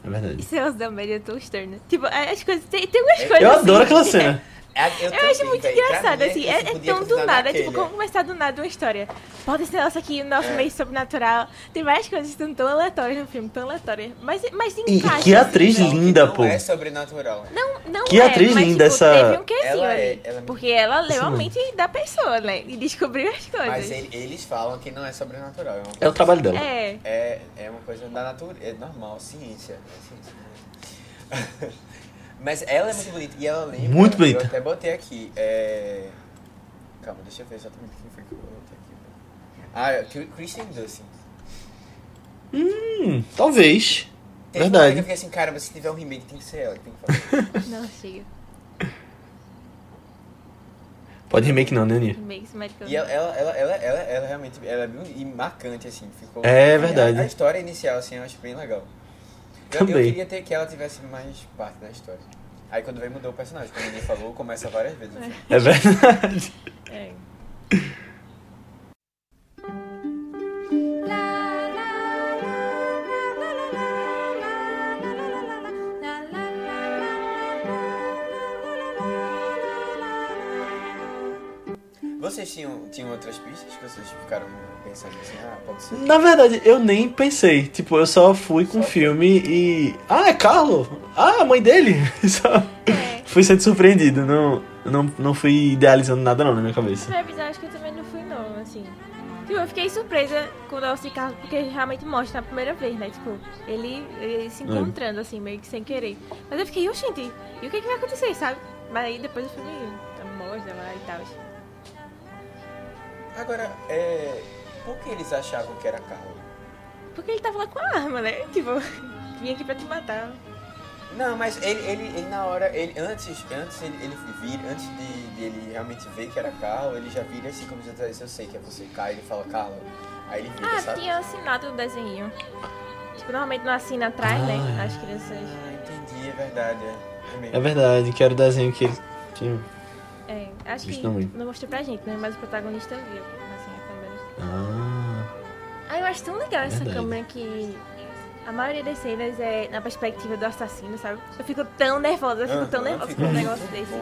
É verdade. Isso é os da Amélia Toaster, né? Tipo, as coisas. Tem, tem umas coisas. Eu assim, adoro aquela cena. É, Eu também, acho muito engraçado, assim, é, é podia tão do continuar nada, naquele. tipo, como começar do nada uma história. Bota esse negócio aqui, no nosso É. meio sobrenatural. Tem várias coisas que são tão aleatórias no filme, tão aleatórias. Mas, mas se E encaixa. que assim, atriz? Não, que linda, não pô. é sobrenatural. Não, não Que é, atriz mas, linda tipo, essa- Teve um quesinho Ela é- ali. ela é porque ela leu a mente da pessoa, né? E descobriu as coisas. Mas ele- eles falam que não é sobrenatural. É, É o trabalho dela. É. É, é uma coisa da natureza, é normal, ciência. É ciência né? Mas ela é muito bonita e ela lembra. Muito bonita. Eu até botei aqui. É... Calma, deixa eu ver exatamente quem foi que eu botei aqui. Ah, é Christian Dustin. Hum, talvez. Teve Verdade. eu fiquei assim, cara, mas se tiver um remake tem que ser ela que tem que fazer. Não, chega. Pode remake não, né, Aninha? Medical. e ela, ela, ela, ela, ela, ela realmente ela é bem marcante, assim. Ficou, É e verdade. A, a história inicial, assim, eu acho bem legal. Eu, eu Também. queria ter que ela tivesse mais parte da história. Aí quando veio mudou o personagem, como ninguém falou, começa várias vezes. filme. É verdade. É. Vocês tinham, tinham outras pistas que vocês ficaram pensando assim, ah, pode ser. Na verdade, eu nem pensei. Tipo, eu só fui com o filme e. Ah, é Carlo! Ah, a mãe dele! Só É. fui sendo surpreendido. Não, não, não fui idealizando nada não na minha cabeça. Primeira visão, acho que eu também não fui, não, assim. Tipo, eu fiquei surpresa com o Nelson Carlos, porque realmente mostra na primeira vez, né? Tipo, ele, ele se encontrando, assim, meio que sem querer. Mas eu fiquei, oxente, e o que, que vai acontecer, sabe? Mas aí depois o filme mostra lá e tal. Agora, é. Por que eles achavam que era Carlo? Porque ele tava lá com a arma, né? Tipo, vinha aqui pra te matar. Não, mas ele, ele, ele na hora, ele, antes, antes ele, ele vir, antes de, de ele realmente ver que era Carlo, ele já vira assim como se eu dissesse, eu sei que é você, cai, ele fala Carlo. Aí ele vira, Ah, sabe? tinha assinado o desenho. Tipo, normalmente não assina atrás, né? Ah. As crianças. Ah, entendi, é verdade, é. É. É verdade, que era o desenho que ele tinha. É, acho que também. não mostrou pra gente, né? Mas o protagonista viu, assim, a câmera. Ah. Ah, eu acho tão legal essa Verdade. câmera que a maioria das cenas é na perspectiva do assassino, sabe? Eu fico tão nervosa, eu fico tão nervosa com um negócio desse.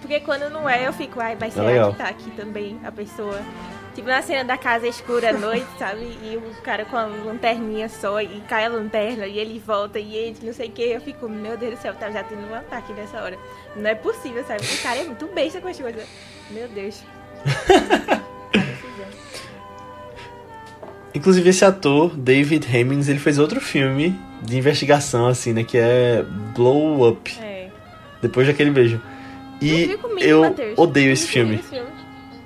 Porque quando não é, eu fico, ai, mas será legal. que tá aqui também a pessoa? Tipo na cena da casa escura à noite, sabe? E o cara com a lanterninha só, e cai a lanterna, e ele volta, e ele não sei o que. Eu fico, meu Deus do céu, tá já tendo um ataque nessa hora. Não é possível, sabe? O cara é muito besta com as coisas. Meu Deus. Inclusive esse ator, David Hemmings, ele fez outro filme de investigação, assim, né? Que é Blow Up, É. depois daquele beijo. E comigo, eu odeio esse filme. esse filme?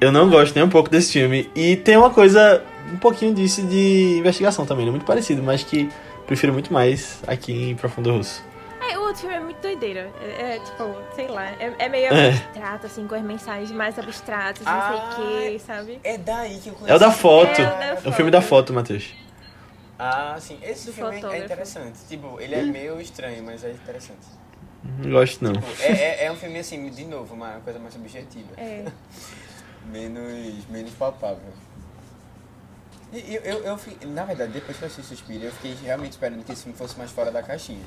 Eu não gosto nem um pouco desse filme. E tem uma coisa, um pouquinho disso de investigação também, né? Muito parecido, mas que prefiro muito mais aqui em Profundo Russo. É, o outro filme é muito doideira. É, é, tipo, sei lá, é, é meio É. abstrato, assim, com as mensagens mais abstratas, não Ah, sei o que, sabe? É daí que eu conheci. É o da foto. É o da É o filme da foto, Matheus. Ah, sim. Esse Do filme é fotógrafo. interessante. Tipo, ele é meio estranho, mas é interessante. Não gosto, não. Tipo, é, é, é um filme, assim, de novo, uma coisa mais subjetiva. É. Menos, menos palpável. E eu, eu, eu fi- na verdade, depois que eu assisti Suspiro, eu fiquei realmente esperando que esse filme fosse mais fora da caixinha.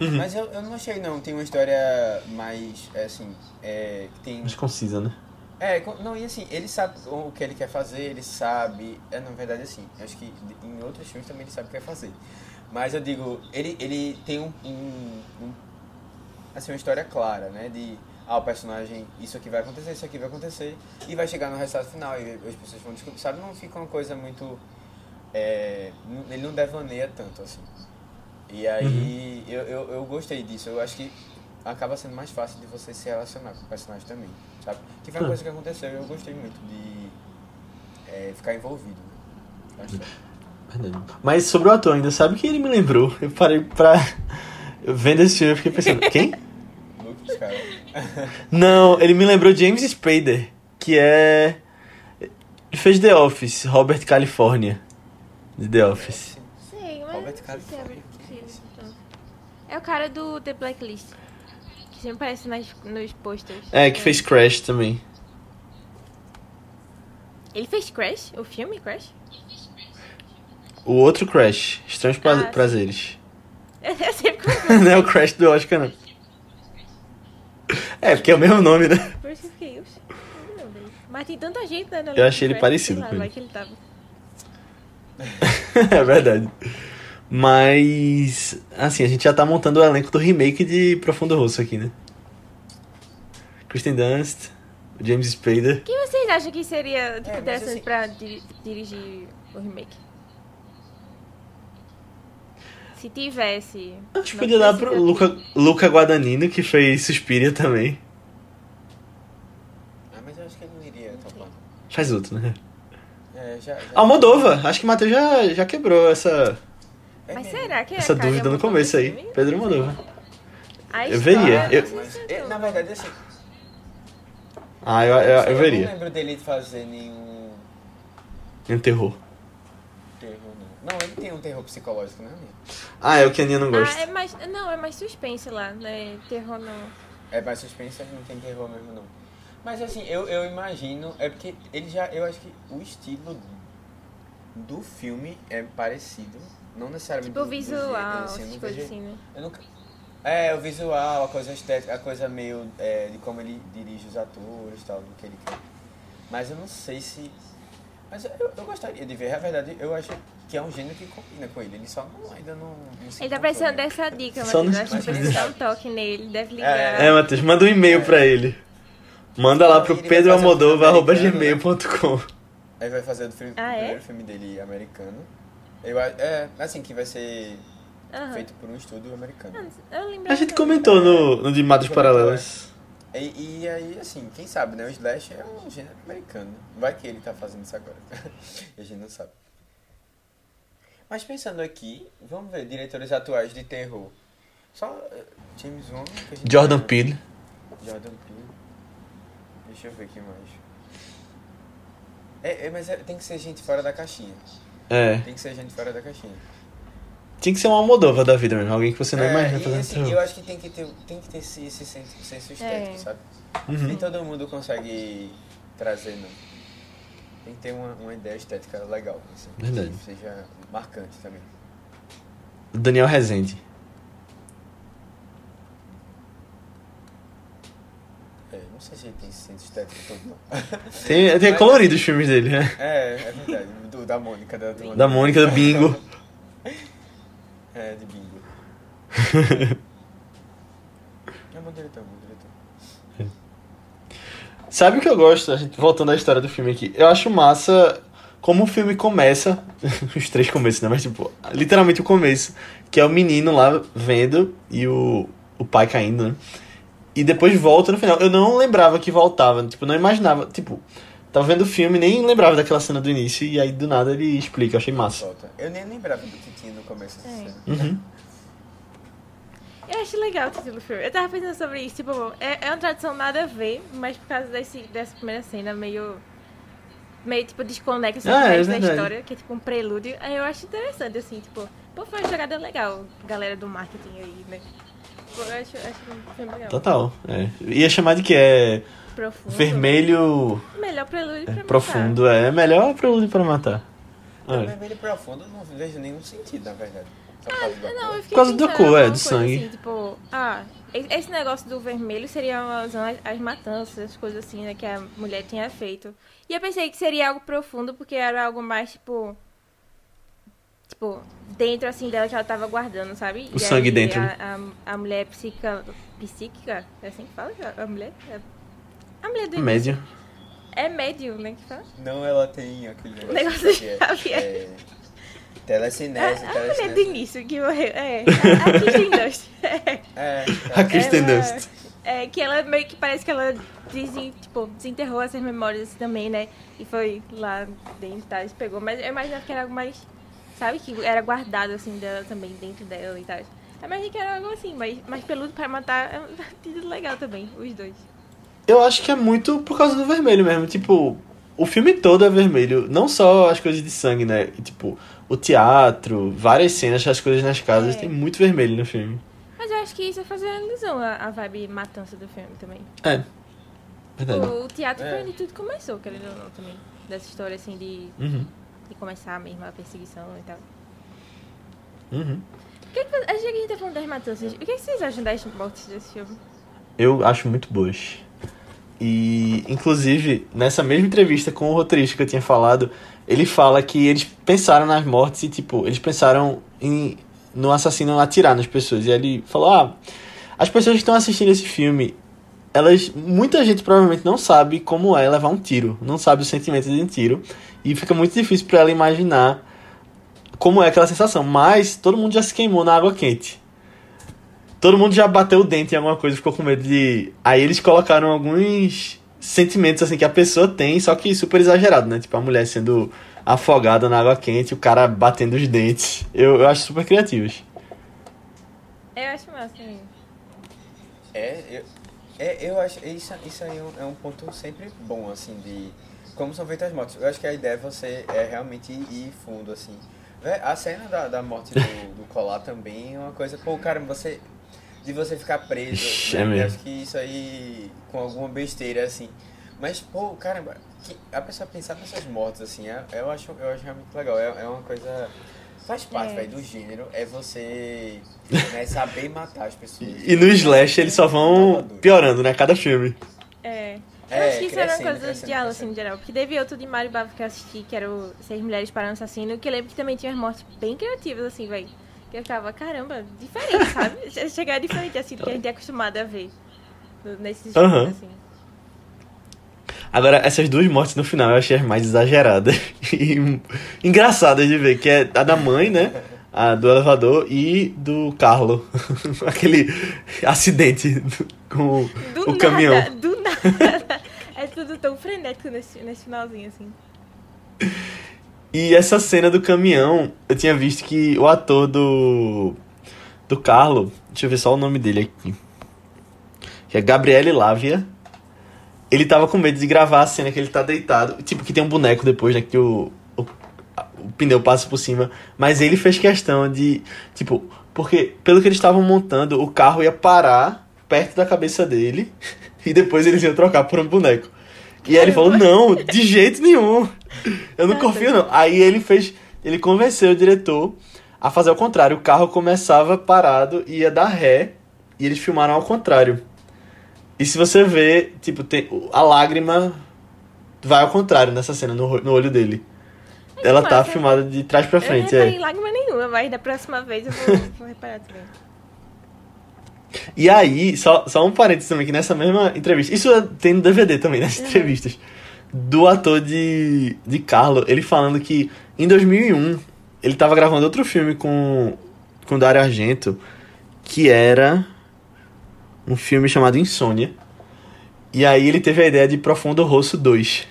Uhum. Mas eu, eu não achei, não. Tem uma história mais, é, assim, é, que tem... Mais concisa, né? É, não, e assim, ele sabe o que ele quer fazer, ele sabe. É, na verdade, assim, acho que em outros filmes também ele sabe o que quer fazer. Mas eu digo, ele, ele tem um, um, um- Assim, uma história clara, né? De. Ah, o personagem, isso aqui vai acontecer, isso aqui vai acontecer. E vai chegar no resultado final e as pessoas vão descobrir. Sabe, não fica uma coisa muito. É, ele não devaneia tanto, assim. E aí, eu, eu, eu gostei disso. Eu acho que acaba sendo mais fácil de você se relacionar com o personagem também, sabe? Que foi uma Ah. coisa que aconteceu e eu gostei muito de é, ficar envolvido né. Verdade. Mas sobre o ator ainda, sabe quem ele me lembrou? Eu parei pra. Vendo esse filme, eu fiquei pensando, quem? Não, ele me lembrou James Spader, que é. Ele fez The Office, Robert California. De The Office. Sei, mas. Robert se California, é é É o cara do The Blacklist. Que sempre aparece nas, nos posters. É, que fez Crash também. Ele fez Crash? O filme Crash? O outro Crash, Estranhos Ah, sim. Prazeres. Eu sempre não é o Crash do Oscar, não. É, porque é o mesmo nome, né? Por isso que eu fiquei. "Oxe, não lembro dele." Mas tem tanta gente, né? no Eu achei ele Crash, parecido lá, com ele. ele tava. é verdade. Mas, assim, a gente já tá montando o elenco do remake de Profundo Rosso aqui, né? Kristen Dunst, James Spader. O que vocês acham que seria tipo, É, interessante assim- pra di- dirigir o remake? Se tivesse. Acho que não podia dar pro. Luca, Luca Guadagnino, que fez Suspiria também. Ah, mas eu acho que ele não iria topar. Faz outro, né? É, já, já... Almodova, acho que o Matheus já, já quebrou essa, É Mas mesmo. será que é essa dúvida no começo aí. filme? Pedro Almodova. A Eu veria, não eu- Mas, se é, eu- na verdade, assim... Ah, eu, eu, eu não veria. lembro dele fazer nenhum Um terror. terror, não. Ele tem um terror psicológico, não é mesmo? Ah, é o que a Aninha não Ah, gosta. é mais. Não, é mais suspense lá, né? Terror não. É mais suspense, não tem terror mesmo, não. Mas assim, eu, eu imagino... É porque ele já... Eu acho que o estilo do filme é parecido. Não necessariamente Tipo do- do visual, jeito, assim, assim, né? Eu nunca... É, o visual, a coisa estética, a coisa meio é, de como ele dirige os atores e tal, do que ele quer. Mas eu não sei se. Mas eu, eu gostaria de ver, na verdade, eu acho que é um gênero que combina com ele. Ele só não, ainda não, não se Ele tá precisando né? dessa dica, Só mas não- eu acho que precisa dar um toque nele, deve ligar. É, Matheus, manda um e-mail pra ele. Manda lá pro Ele vai fazer um filme pedroalmodova.gmail.com Aí vai fazer o, filme, Ah, é? primeiro filme dele americano. Eu, a- é, assim, que vai ser Aham. feito por um estúdio americano. Ah. A gente comentou no, no de Matos Comentou, Paralelas. E, e aí, assim, quem sabe, né? O Slash é um gênero americano. Vai que ele tá fazendo isso agora. a gente não sabe. Mas pensando aqui, vamos ver diretores atuais de terror. Só eh, James Wan. Jordan Peele. Jordan Peele. Deixa eu ver aqui mais. É, é, mas é- tem que ser gente fora da caixinha. É. Tem que ser gente fora da caixinha. Tinha que ser uma Almodova da vida mesmo. Alguém que você não É, imagina e, fazendo assim, terror. eu acho que tem que ter, tem que ter esse, esse senso, senso estético, É. sabe? Uhum. Nem todo mundo consegue trazer, não. Tem que ter uma, uma ideia estética legal, assim, Verdade. que seja marcante também. Daniel Rezende. É, não sei se ele tem esse senso estético todo, não. Tem, tem Mas- colorido os filmes dele, né? É, é verdade. Do, da Mônica, da turma Da Mônica, do Bingo. É, de bingo. É bom diretor, bom diretor. Sabe o que eu gosto? A gente, voltando à história do filme aqui. Eu acho massa como o filme começa. os três começos, né? Mas, tipo, literalmente o começo. Que é o menino lá vendo e o, o pai caindo, né? E depois volta no final. Eu não lembrava que voltava. Tipo, não imaginava. Tipo, tava vendo o filme nem lembrava daquela cena do início. E aí do nada ele explica. Eu achei massa. Eu nem lembrava do que tinha no começo dessa É. cena. Uhum. Eu acho legal o título do filme. Eu tava pensando sobre isso, tipo, é, é uma tradução nada a ver, mas por causa desse, dessa primeira cena meio. meio tipo desconexa Ah, com o é da verdade. história, que é tipo um prelúdio. Aí eu acho interessante, assim, tipo, pô, foi uma jogada legal, galera do marketing aí, né? Pô, eu acho, acho um filme legal. Total. É. Ia chamar de que é Profundo. vermelho Melhor prelúdio pra matar. profundo. É melhor prelúdio pra matar. É. vermelho profundo não vejo nenhum sentido, na verdade. Por causa Ah, Não, cor. eu fiquei Por causa cor, é, do sangue. Assim, tipo, ah, e- esse negócio do vermelho seria as, as matanças, as coisas assim, né, que a mulher tinha feito. E eu pensei que seria algo profundo, porque era algo mais, tipo. Tipo, dentro assim dela que ela tava guardando, sabe? O E sangue aí dentro, A, a, a mulher psica, psíquica, é assim que fala? A mulher? É- A mulher do início. Médio. É médium, né? Que fala? Não, ela tem aquele negócio, Negócio que é, de Xavier. é telecinese, A, a mulher do telecinese. início que morreu. É. A, a Kristen Dunst. É. É, A Kristen Dunst. É, que ela meio que parece que ela desen, tipo, desenterrou essas memórias também, né? E foi lá dentro e tal, e pegou. Mas eu imaginava que era algo mais, sabe? Que era guardado, assim, dela também, dentro dela e tal. Eu imaginei que era algo assim, mas, mas peludo pra matar é um título legal também, os dois. Eu acho que é muito por causa do vermelho mesmo. Tipo, o filme todo é vermelho. Não só as coisas de sangue, né? E, Tipo, o teatro, várias cenas, as coisas nas casas, É. tem muito vermelho no filme. Mas eu acho que isso é fazer alusão à, à vibe matança do filme também. É. Verdade. O, o teatro É. foi onde tudo começou, querendo ou não, também. dessa história, assim, de, Uhum. de começar mesmo a perseguição e tal. Uhum. O que, que a gente a gente tá falando das matanças. O que, que vocês acham das mortes desse filme? Eu acho muito boas. E, inclusive, nessa mesma entrevista com o roteirista que eu tinha falado, ele fala que eles pensaram nas mortes e, tipo, eles pensaram em, no assassino atirar nas pessoas. E ele falou: Ah, as pessoas que estão assistindo esse filme, elas. Muita gente provavelmente não sabe como é levar um tiro, não sabe o sentimento de um tiro. E fica muito difícil para ela imaginar como é aquela sensação. Mas todo mundo já se queimou na água quente. Todo mundo já bateu o dente em alguma coisa ficou com medo de. Aí eles colocaram alguns sentimentos assim que a pessoa tem, só que super exagerado, né? Tipo, a mulher sendo afogada na água quente, o cara batendo os dentes. Eu, eu acho super criativos. Eu acho massa também. É, eu, é, eu acho. Isso, isso aí é um, é um ponto sempre bom, assim, de como são feitas as mortes. Eu acho que a ideia é você é realmente ir, fundo, assim. Vé, A cena da, da morte do, do colar também é uma coisa. Pô, cara, você. De você ficar preso. Ixi, né? é mesmo. Eu acho que isso aí. Com alguma besteira, assim. Mas, pô, caramba, que, a pessoa pensar nessas mortes, assim, é, eu, acho, eu acho realmente legal. É, é uma coisa. Faz parte, É. velho, do gênero. É você né, saber matar as pessoas. E no Slash eles só vão Inovador. piorando, né? Cada filme. É. Eu É, acho que isso era uma coisa de aula, assim, no geral. Porque teve outro de Mario Bava que eu assisti, que era o Seis Mulheres para um Assassino, que eu lembro que também tinha mortes bem criativas, assim, velho. Que eu ficava, caramba, diferente, sabe? Chegar diferente, assim, do que a gente é acostumado a ver nesses Aham. filmes, assim. Agora, essas duas mortes no final eu achei as mais exageradas e engraçadas de ver, que é a da mãe, né? A do elevador e do Carlo. Aquele acidente do- com Do o nada, caminhão. do nada. É tudo tão frenético nesse, nesse finalzinho, assim. E essa cena do caminhão, eu tinha visto que o ator do. do Carlo, deixa eu ver só o nome dele aqui. Que é Gabriele Lávia. Ele tava com medo de gravar a cena que ele tá deitado. Tipo, que tem um boneco depois, né? Que o, o, o pneu passa por cima. Mas ele fez questão de. Tipo, porque pelo que eles estavam montando, o carro ia parar perto da cabeça dele. E depois eles iam trocar por um boneco. E aí ele falou: Não, de jeito nenhum. Eu não confio, não. Aí ele fez. Ele convenceu o diretor a fazer o contrário. O carro começava parado e ia dar ré. E eles filmaram ao contrário. E se você vê, tipo, tem, a lágrima vai ao contrário nessa cena, no, no olho dele. Ela tá filmada de trás pra eu não frente, reparei é. lágrima nenhuma, mas da próxima vez eu vou, vou reparar também. E aí, só, só um parênteses também, que nessa mesma entrevista. Isso tem no DVD também, nessas entrevistas. Do ator de, de Carlo, ele falando que em 2001 ele tava gravando outro filme com, com Dario Argento, que era um filme chamado Insônia. E aí ele teve a ideia de Profundo Rosso 2.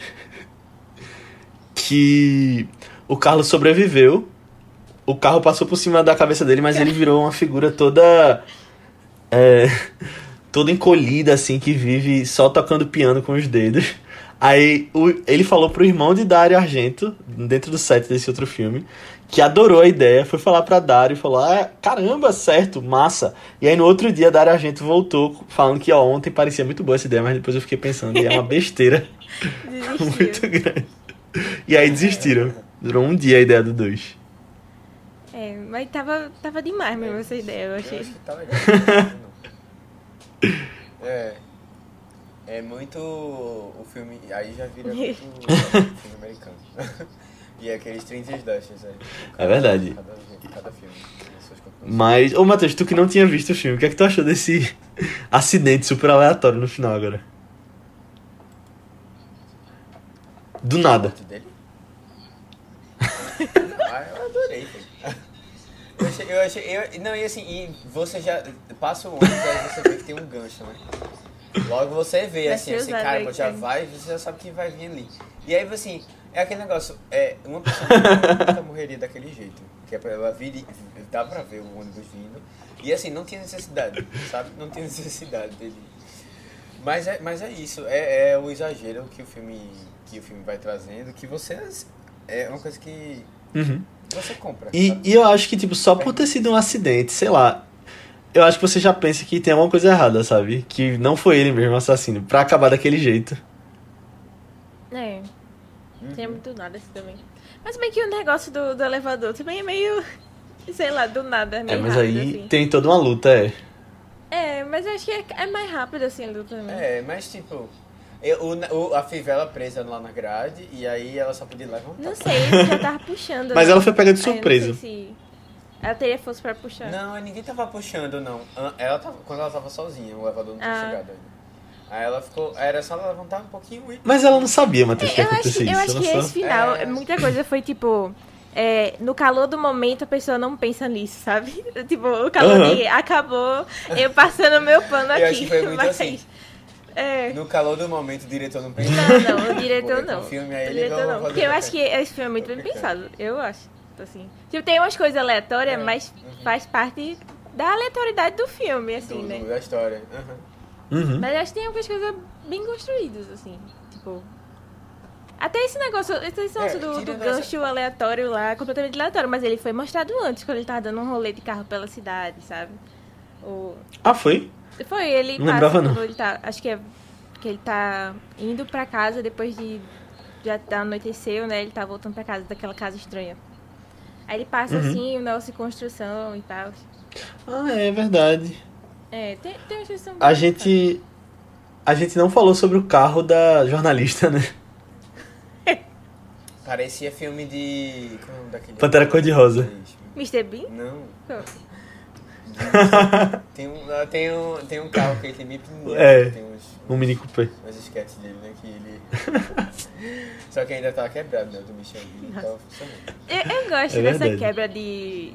Que o Carlos sobreviveu. O carro passou por cima da cabeça dele, mas ele virou uma figura toda é, toda encolhida, assim, que vive só tocando piano com os dedos. Aí o- ele falou pro irmão de Dario Argento, dentro do set desse outro filme, que adorou a ideia, foi falar pra Dario e falou: ah, caramba, certo, massa. E aí no outro dia, Dario Argento voltou falando que ó, ontem parecia muito boa essa ideia, mas depois eu fiquei pensando, e é uma besteira muito grande. E aí desistiram. Durou um dia a ideia do 2. É, mas tava, tava demais mesmo essa ideia, eu Eu achei. acho que tá legal. é. É muito. O filme. Aí já vira muito filme americano. e é aqueles 30 dashes aí. É verdade. Cada, cada filme. tem suas conclusões. Mas, ô Matheus, tu que não tinha visto o filme, o que é que tu achou desse acidente super aleatório no final agora? Do nada. Dele? Não, ah, eu adorei, velho. Eu achei, eu achei, eu, não, e assim, e você já passa o ônibus, aí você vê que tem um gancho, né? Logo você vê, assim, assim, cara, aí, já vai, você já sabe que vai vir ali. E aí, assim, é aquele negócio, é, uma pessoa nunca morreria daquele jeito. Que é pra ela vir, dá pra ver o ônibus vindo. E assim, não tinha necessidade, sabe? Não tinha necessidade dele. Mas é, mas é isso, é, é o exagero que o filme que o filme vai trazendo, que você é uma coisa que Uhum. você compra. E, e eu acho que, tipo, só por ter sido um acidente, sei lá. Eu acho que você já pensa que tem alguma coisa errada, sabe? Que não foi ele mesmo o assassino, pra acabar daquele jeito. É. Tinha muito nada assim também. Mas bem que o negócio do, do elevador também é meio. Sei lá, do nada. É, Meio mas rápido, aí assim. tem toda uma luta, é. É, mas eu acho que é, é mais rápido assim a luta também. É, mas tipo, eu, o, o- a fivela presa lá na grade e aí ela só podia levantar. Não sei, ele já tava puxando. Mas né? ela foi pega de surpresa. se ela teria força pra puxar. Não, ninguém tava puxando, não. Ela tava, quando ela tava sozinha, o elevador não tinha Ah. chegado ainda. Aí ela ficou. Era só ela levantar um pouquinho e. Mas ela não sabia, Matheus, que ia Eu acho, eu isso. que esse final, É. muita coisa foi tipo. é, no calor do momento a pessoa não pensa nisso, sabe? Tipo, o calor Aham. de acabou, eu passando meu pano aqui. Eu acho que foi muito mas, assim. É. No calor do momento, o diretor não pensou. Não, não, o diretor não. O filme aí o ele diretor não Porque eu acho que esse filme é muito bem pensado. Eu acho. Assim. Tipo, tem umas coisas aleatórias, É, mas uhum. faz parte da aleatoriedade do filme, assim, do, né? da história. Aham. Uhum. Mas acho que tem algumas coisas bem construídas, assim. Tipo. Até esse negócio, esse negócio É, do, do tirando essa- gancho aleatório lá, completamente aleatório, mas ele foi mostrado antes, quando ele tava dando um rolê de carro pela cidade, sabe? O... Ah, foi? Foi, ele Não passa lembrava, não. ele tá. Acho que é que ele tá indo pra casa depois de. Já tá anoiteceu, né? Ele tá voltando pra casa, daquela casa estranha. Aí ele passa Uhum. assim, o negócio de construção e tal. Ah, é verdade. É, tem, tem uma construção A gente. A gente não falou sobre o carro da jornalista, né? Parecia filme de. Como é o nome daquele? Pantera Cor-de-Rosa. Mr. Bean? Não. Pô, Tem um, tem um, tem um carro que ele tem meio pequenininho. É. Tem uns, Um Mini Cooper. uns sketches dele, né? Que ele. Só que ainda tava quebrado, né? Do Michel tava funcionando. Eu, eu gosto É dessa verdade. quebra de.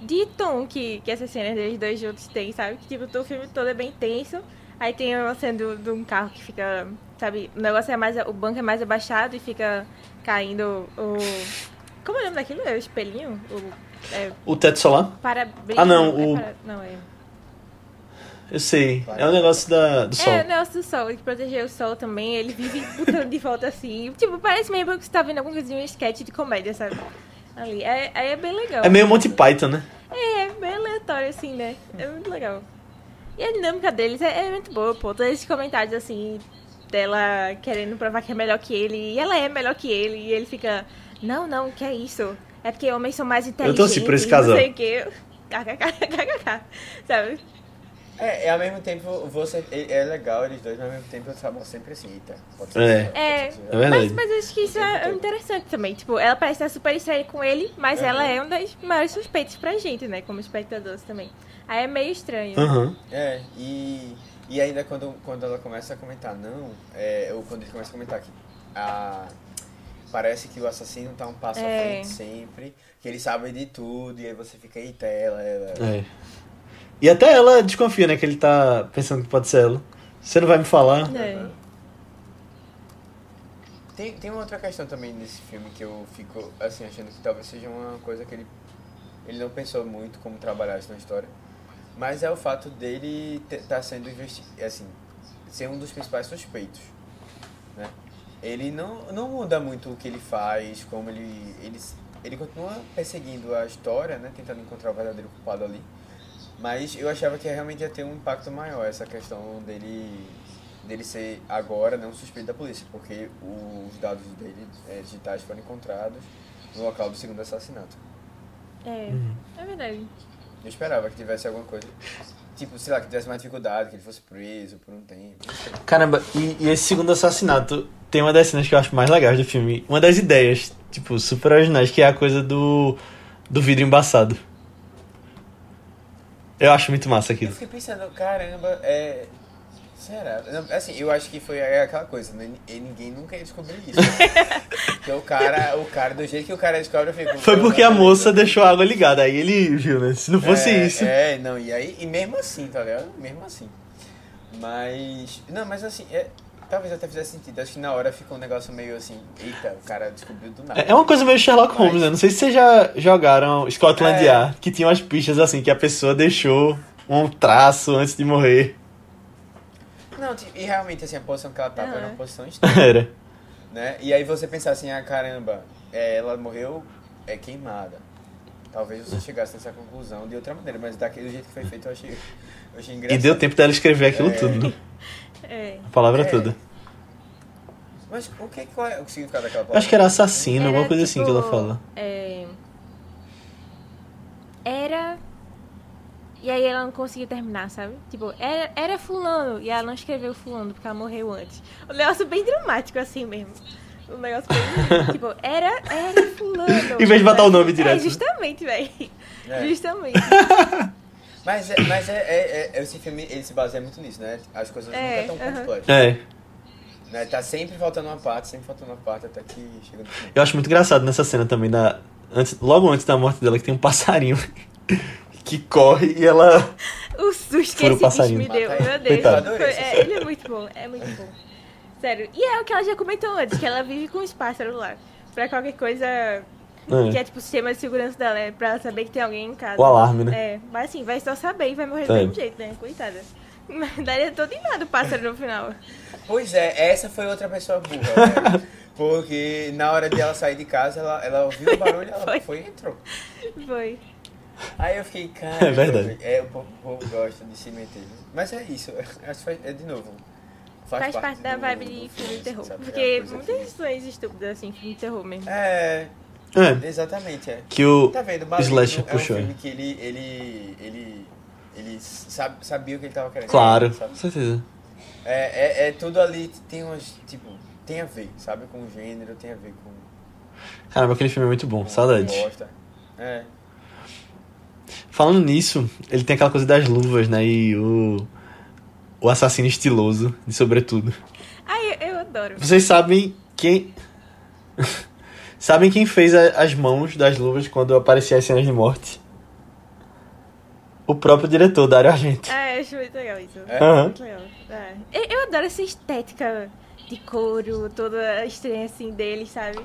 De tom que, que essas cenas deles dois juntos têm, sabe? Que tipo, o filme todo é bem tenso. Aí tem uma cena do- de um carro que fica. Sabe? O negócio é mais. O banco é mais abaixado e fica caindo o. Como é o nome daquilo? É o espelhinho? O. É, O teto solar? para Ah, não, é o- para- não, é. Eu sei. É um negócio da, do sol. É, o negócio do sol, que proteger o sol também, ele vive botando de volta assim. Tipo, parece mesmo que você tá vendo alguma coisa de um sketch de comédia, sabe? Ali. É, aí é bem legal. É meio Monty Python, né? É, é bem aleatório, assim, né? É muito legal. E a dinâmica deles é, é muito boa, pô. Todos esses comentários, assim, dela querendo provar que é melhor que ele. E ela é melhor que ele. E ele fica, não, não, que é isso? É porque homens são mais inteligentes. torci por esse não casal. sei o quê. Sabe? É, e ao mesmo tempo, você, é é legal eles dois, mas ao mesmo tempo eu tava sempre assim, eita, ser. É. ser, É. pode ser. É verdade. Mas, mas eu acho que isso é interessante também. Tipo, ela parece estar super estranha com ele, mas Uhum. ela é uma das maiores suspeitas pra gente, né? Como espectadores também. Aí é meio estranho. Aham. É, e, e ainda quando, quando ela começa a comentar, não, é, ou quando ele começa a comentar que a, parece que o assassino tá um passo à É. frente sempre, que ele sabe de tudo, e aí você fica, eita, ela, ela. É. E até ela desconfia, né? Que ele tá pensando que pode ser ela. Você não vai me falar? É. Tem, tem uma outra questão também nesse filme que eu fico, assim, achando que talvez seja uma coisa que ele, ele não pensou muito como trabalhar isso na história. Mas é o fato dele estar sendo investigado, assim, ser um dos principais suspeitos, né? Ele não, não muda muito o que ele faz, como ele, ele... Ele continua perseguindo a história, né? Tentando encontrar o verdadeiro culpado ali. Mas eu achava que realmente ia ter um impacto maior essa questão dele dele ser agora não suspeito da polícia, porque os dados dele é, digitais foram encontrados no local do segundo assassinato. É, é verdade. Eu esperava que tivesse alguma coisa, tipo, sei lá, que tivesse mais dificuldade, que ele fosse preso por um tempo. Caramba, e, e esse segundo assassinato tem uma das cenas que eu acho mais legais do filme. Uma das ideias, tipo, super originais, que é a coisa do, do vidro embaçado. Eu acho muito massa Eu aquilo. fiquei pensando, caramba, é. Será? Assim, eu acho que foi aquela coisa, né? E ninguém nunca ia descobrir isso. Porque o cara, o cara, do jeito que o cara descobre, eu fico. Foi porque a moça deixou a água ligada, aí ele viu, né? Se não fosse é, isso. É, não, e aí, e mesmo assim, tá ligado? Mesmo assim. Mas. Não, mas assim, é, talvez até fizesse sentido. Acho que na hora ficou um negócio meio assim, eita, o cara descobriu do nada. É é uma coisa meio Sherlock Holmes, Mas- né? Não sei se vocês já jogaram Scotland É. Yard, que tinha umas pistas assim, que a pessoa deixou um traço antes de morrer. Não, tipo, e realmente, assim, a posição que ela tava era Aham. uma posição estranha, Era. né? E aí você pensar assim, ah, caramba, é, ela morreu é queimada. Talvez você chegasse nessa conclusão de outra maneira, mas daquele jeito que foi feito eu achei, eu achei E engraçado. deu tempo dela escrever aquilo É. tudo, né? É. A palavra É. toda. Mas o que, qual é o significado daquela palavra? Acho que era assassino, Era, alguma coisa assim que tipo, ela fala. é, Era. E aí ela não conseguiu terminar, sabe? Tipo, era, era fulano. E ela não escreveu fulano porque ela morreu antes. Um negócio bem dramático assim mesmo. Um negócio bem. tipo, era, era fulano. Em vez de botar o nome direto, É, né? justamente, velho. É. Justamente. Mas, é, mas é, é- é- esse filme ele se baseia muito nisso, né? As coisas É, nunca estão aham. completas. É. Né? Tá sempre faltando uma parte, sempre faltando uma parte até que chega no. Eu acho muito engraçado nessa cena também, da, antes, logo antes da morte dela, que tem um passarinho que corre e ela. O susto que esse bicho passarinho. me deu. Meu Deus. Coitado. Foi- é, ele é muito bom. É muito bom. Sério. E é o que ela já comentou antes, que ela vive com os pássaros lá. Pra qualquer coisa que É, é tipo o sistema de segurança dela, é pra ela saber que tem alguém em casa. o alarme, né? É, mas assim, vai só saber e vai morrer do É. mesmo jeito, né? Coitada. Mas daria todo em nada o pássaro no final. Pois é, essa foi outra pessoa burra, né? Porque na hora de ela sair de casa, ela, ela ouviu o barulho, ela Foi. foi e entrou. Foi. Aí eu fiquei, cara. É verdade. É, o povo, gosta de se meter. Mas é isso, acho que faz- é de novo. Faz, parte da do- vibe de filme de terror. sabe? É Porque coisa muitas decisões estúpidas, assim, filme de terror mesmo. É, É, exatamente, é. que o Tá vendo? Maligno Slasher é um puxou. filme que ele, ele, ele, ele sabe, sabia o que ele tava querendo. Claro, sabe? com certeza. É, é, é tudo ali, tem umas, tipo, tem a ver, sabe? Com o gênero, tem a ver com... Caramba, aquele filme é muito bom. Gosta. É. Falando nisso, ele tem aquela coisa das luvas, né? E o. O assassino estiloso, de sobretudo. Ai, eu, eu adoro. Vocês sabem quem. sabem quem fez a- as mãos das luvas quando apareciam as cenas de morte? O próprio diretor, Dario Argento. Ah, eu acho muito legal isso. É? Aham. Muito legal. É. Eu, eu adoro essa estética de couro, toda estranha assim deles, sabe?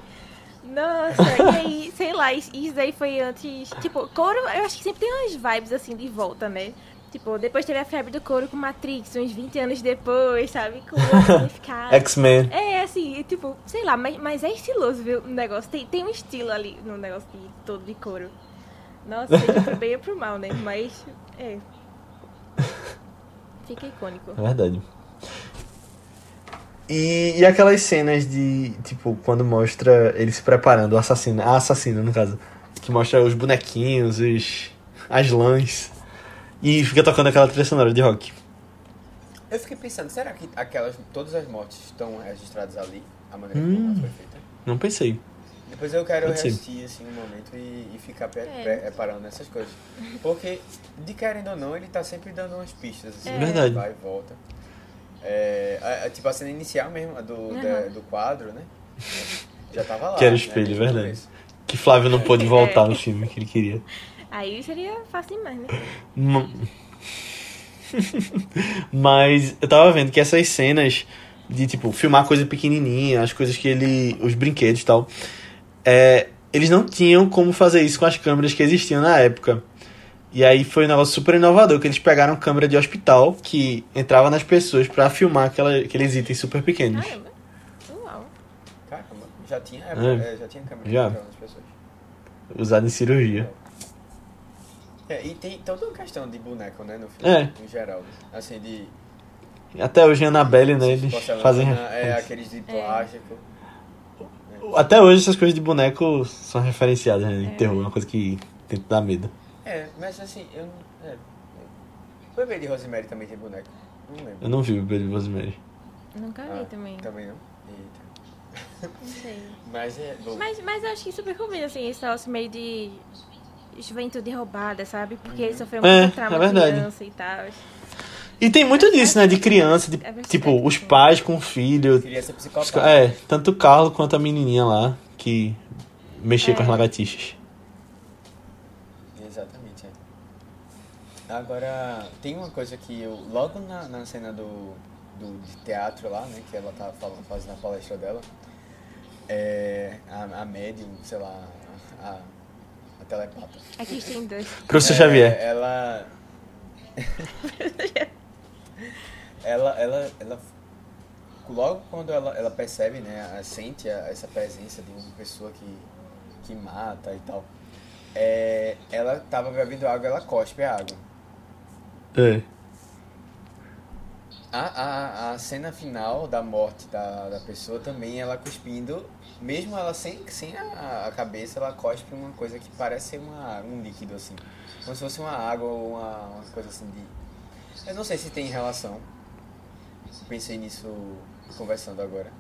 Nossa, e aí, sei lá, isso aí foi antes. Tipo, couro, eu acho que sempre tem umas vibes assim de volta, né? Tipo, depois teve a febre do couro com Matrix, uns 20 anos depois, sabe? Com significado. X-Men. É, assim, tipo, sei lá, mas, mas é estiloso, viu? O negócio. Tem, tem um estilo ali no negócio de, todo de couro. Nossa, seja pro bem ou pro mal, né? Mas, é. Fica icônico. É verdade. E, e aquelas cenas de, tipo, quando mostra ele se preparando, o assassino, a assassina, no caso, que mostra os bonequinhos, os, as lãs, e fica tocando aquela trilha sonora de rock. Eu fiquei pensando, será que aquelas, todas as mortes estão registradas ali? A maneira Hum. como foi feita? Não pensei. Depois eu quero assistir assim um momento e, e ficar pe- É. pe- reparando nessas coisas. Porque, de querendo ou não, ele tá sempre dando umas pistas assim. É. Verdade. Vai e volta. É, a- a- tipo a cena inicial mesmo, a do, Uhum. da- do quadro, né? Já tava lá. Que era o né, espelho, o verdade. começo. Que Flávio não pôde voltar É. no filme que ele queria. Aí seria fácil demais, né? Ma- Mas eu tava vendo que essas cenas de, tipo, filmar coisa pequenininha, as coisas que ele. os brinquedos e tal. É, eles não tinham como fazer isso com as câmeras que existiam na época. E aí foi um negócio super inovador, que eles pegaram câmera de hospital que entrava nas pessoas pra filmar aquela, aqueles itens super pequenos. Caramba. Uau. Caramba, já tinha, é, É. é, já tinha câmera Já. gravando as pessoas. Usado em cirurgia. É, e tem toda uma questão de boneco, né, no filme, É. em geral. Assim, de... Até hoje, Annabelle, né? Eles fazem. É, aqueles de plástico. Até hoje, essas coisas de boneco são referenciadas né, em É. terror, uma coisa que tenta dar medo. É, mas assim, eu não... É, o bebê de Rosemary também tem boneco. Não lembro. Eu não vi o Baby Rosemary. Nunca vi Ah, também. Também não? Eita. Não sei. Mas é bom. Mas, mas eu acho que super combina, assim, esse negócio meio de juventude roubada, sabe? Porque ele sofreu É, muito trauma é verdade. criança e tal. E tem muito disso, né? De criança, de, É tipo, os pais com o filho. Os psicopata. É, tanto o Carlos quanto a menininha lá que mexia com as É. lagartixas. Exatamente, é. Agora, tem uma coisa que eu, logo na, na cena do, do de teatro lá, né, que ela tava falando, fazendo a palestra dela, é, a, a médium, sei lá, a, a telepata. Aqui tem dois. Professor É, Xavier. Ela. ela, ela, ela. Logo quando ela, ela percebe, né, a- sente a- essa presença de uma pessoa que, que mata e tal, é, ela tava bebendo água ela cospe a água. É. A, a, a cena final da morte da, da pessoa também, ela cuspindo, mesmo ela sem, sem a, a cabeça, ela cospe uma coisa que parece ser uma, um líquido assim. Como se fosse uma água ou uma, uma coisa assim de. Eu não sei se tem relação. Pensei nisso conversando agora.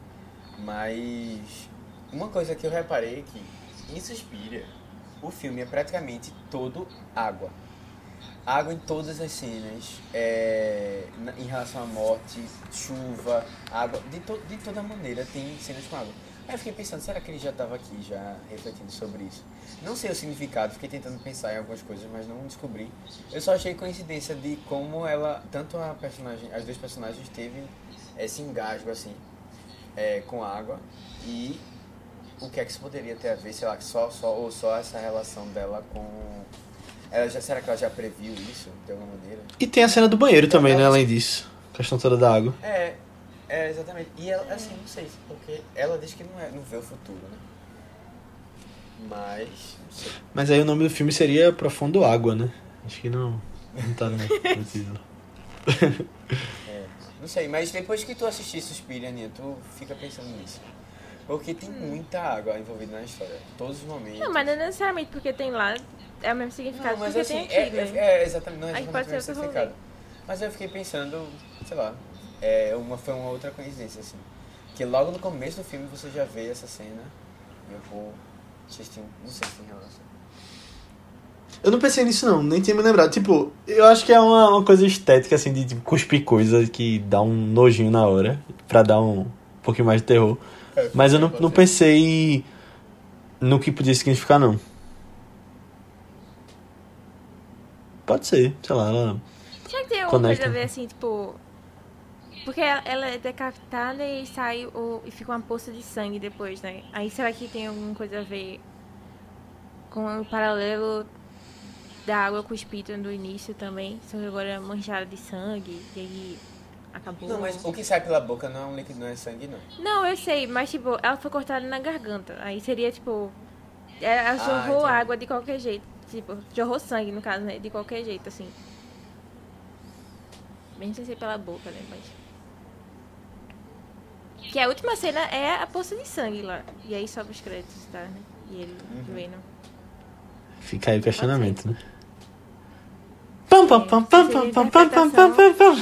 Mas uma coisa que eu reparei é que em Suspiria, o filme é praticamente todo água água em todas as cenas, é, em relação à morte, chuva, água, de, to, de toda maneira tem cenas com água. Aí eu fiquei pensando, será que ele já estava aqui, já refletindo sobre isso? Não sei o significado, fiquei tentando pensar em algumas coisas, mas não descobri. Eu só achei coincidência de como ela, tanto a personagem, as duas personagens teve esse engasgo assim, é, com água e o que é que isso poderia ter a ver, sei lá, só, só, ou só essa relação dela com ela já, será que ela já previu isso, de alguma maneira? E tem a cena do banheiro também, né? Além disso. A questão toda da água. É, é, exatamente. E ela, assim, não sei, porque ela diz que não, é, não vê o futuro, né? Mas, não sei. Mas aí o nome do filme seria Profundo Água, né? Acho que não, não tá no título. é, não sei, mas depois que tu assistir Suspiria, Aninha, tu fica pensando nisso. Porque tem hum. muita água envolvida na história. Todos os momentos. Não, mas não necessariamente porque tem lá é o mesmo significado não, mas porque assim, tem aqui, é, né? é, exatamente, não é exatamente o mesmo significado. Mas eu fiquei pensando, sei lá, é, uma, foi uma outra coincidência, assim. Que logo no começo do filme você já vê essa cena. E eu vou. Vocês têm, não sei se tem relação. Eu não pensei nisso não, nem tinha me lembrado. Tipo, eu acho que é uma, uma coisa estética, assim, de tipo, cuspir coisa que dá um nojinho na hora, pra dar um, um pouquinho mais de terror. É, Mas eu não, não pensei no que podia significar, não. Pode ser, sei lá, ela. Será que tem alguma coisa a ver assim, tipo. Porque ela é decapitada e sai o, e fica uma poça de sangue depois, né? Aí será que tem alguma coisa a ver com o paralelo da água cuspida no início também? Só que agora é manchada de sangue e aí acabou. Não, mas o que sai pela boca não é um líquido, não é sangue, não. Não, eu sei, mas tipo, ela foi cortada na garganta. Aí seria tipo. Ela jorrou ah, água de qualquer jeito. Tipo, jorrou sangue, no caso, né? De qualquer jeito, assim. Bem sem ser pela boca, né? Mas. Que a última cena é a poça de sangue lá. E aí sobe os créditos, tá? Né? E ele uhum. vendo. Fica aí o questionamento, né? Pam, pam, pam, pam, pam, pam, pam, pam, pam, pam, pam.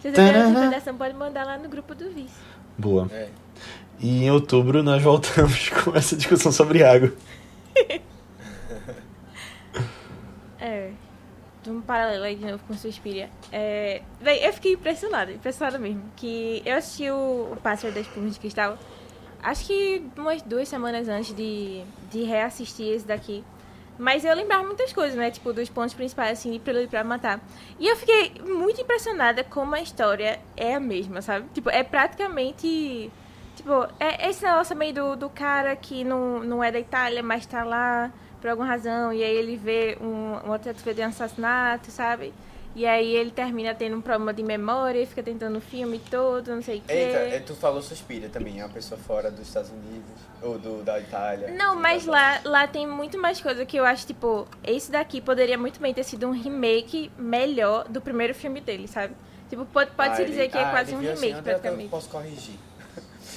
Se você interpretação, pode mandar lá no grupo do Vice. Boa. É. E em outubro nós voltamos com essa discussão sobre água. É. Um paralelo aí de novo com Suspiria. É, bem, eu fiquei impressionada, impressionada mesmo. Que eu assisti o, o Pássaro das Plumas de Cristal, acho que umas duas semanas antes de, de reassistir esse daqui. Mas eu lembrava muitas coisas, né? Tipo, dos pontos principais, assim, de Prelude pra Matar. E eu fiquei muito impressionada como a história é a mesma, sabe? Tipo, é praticamente... Tipo, é esse negócio meio do, do cara que não, não é da Itália, mas tá lá por alguma razão, e aí ele vê um, uma tentativa de um assassinato, sabe? E aí ele termina tendo um problema de memória, fica tentando o filme todo, não sei o quê. Eita, é, tu falou Suspira também, é uma pessoa fora dos Estados Unidos, ou do, da Itália. Não, mas lá, lá tem muito mais coisa que eu acho, tipo, esse daqui poderia muito bem ter sido um remake melhor do primeiro filme dele, sabe? Tipo, pode, pode ah, se dizer ele, que é ah, quase um remake, assim, praticamente. Eu posso corrigir.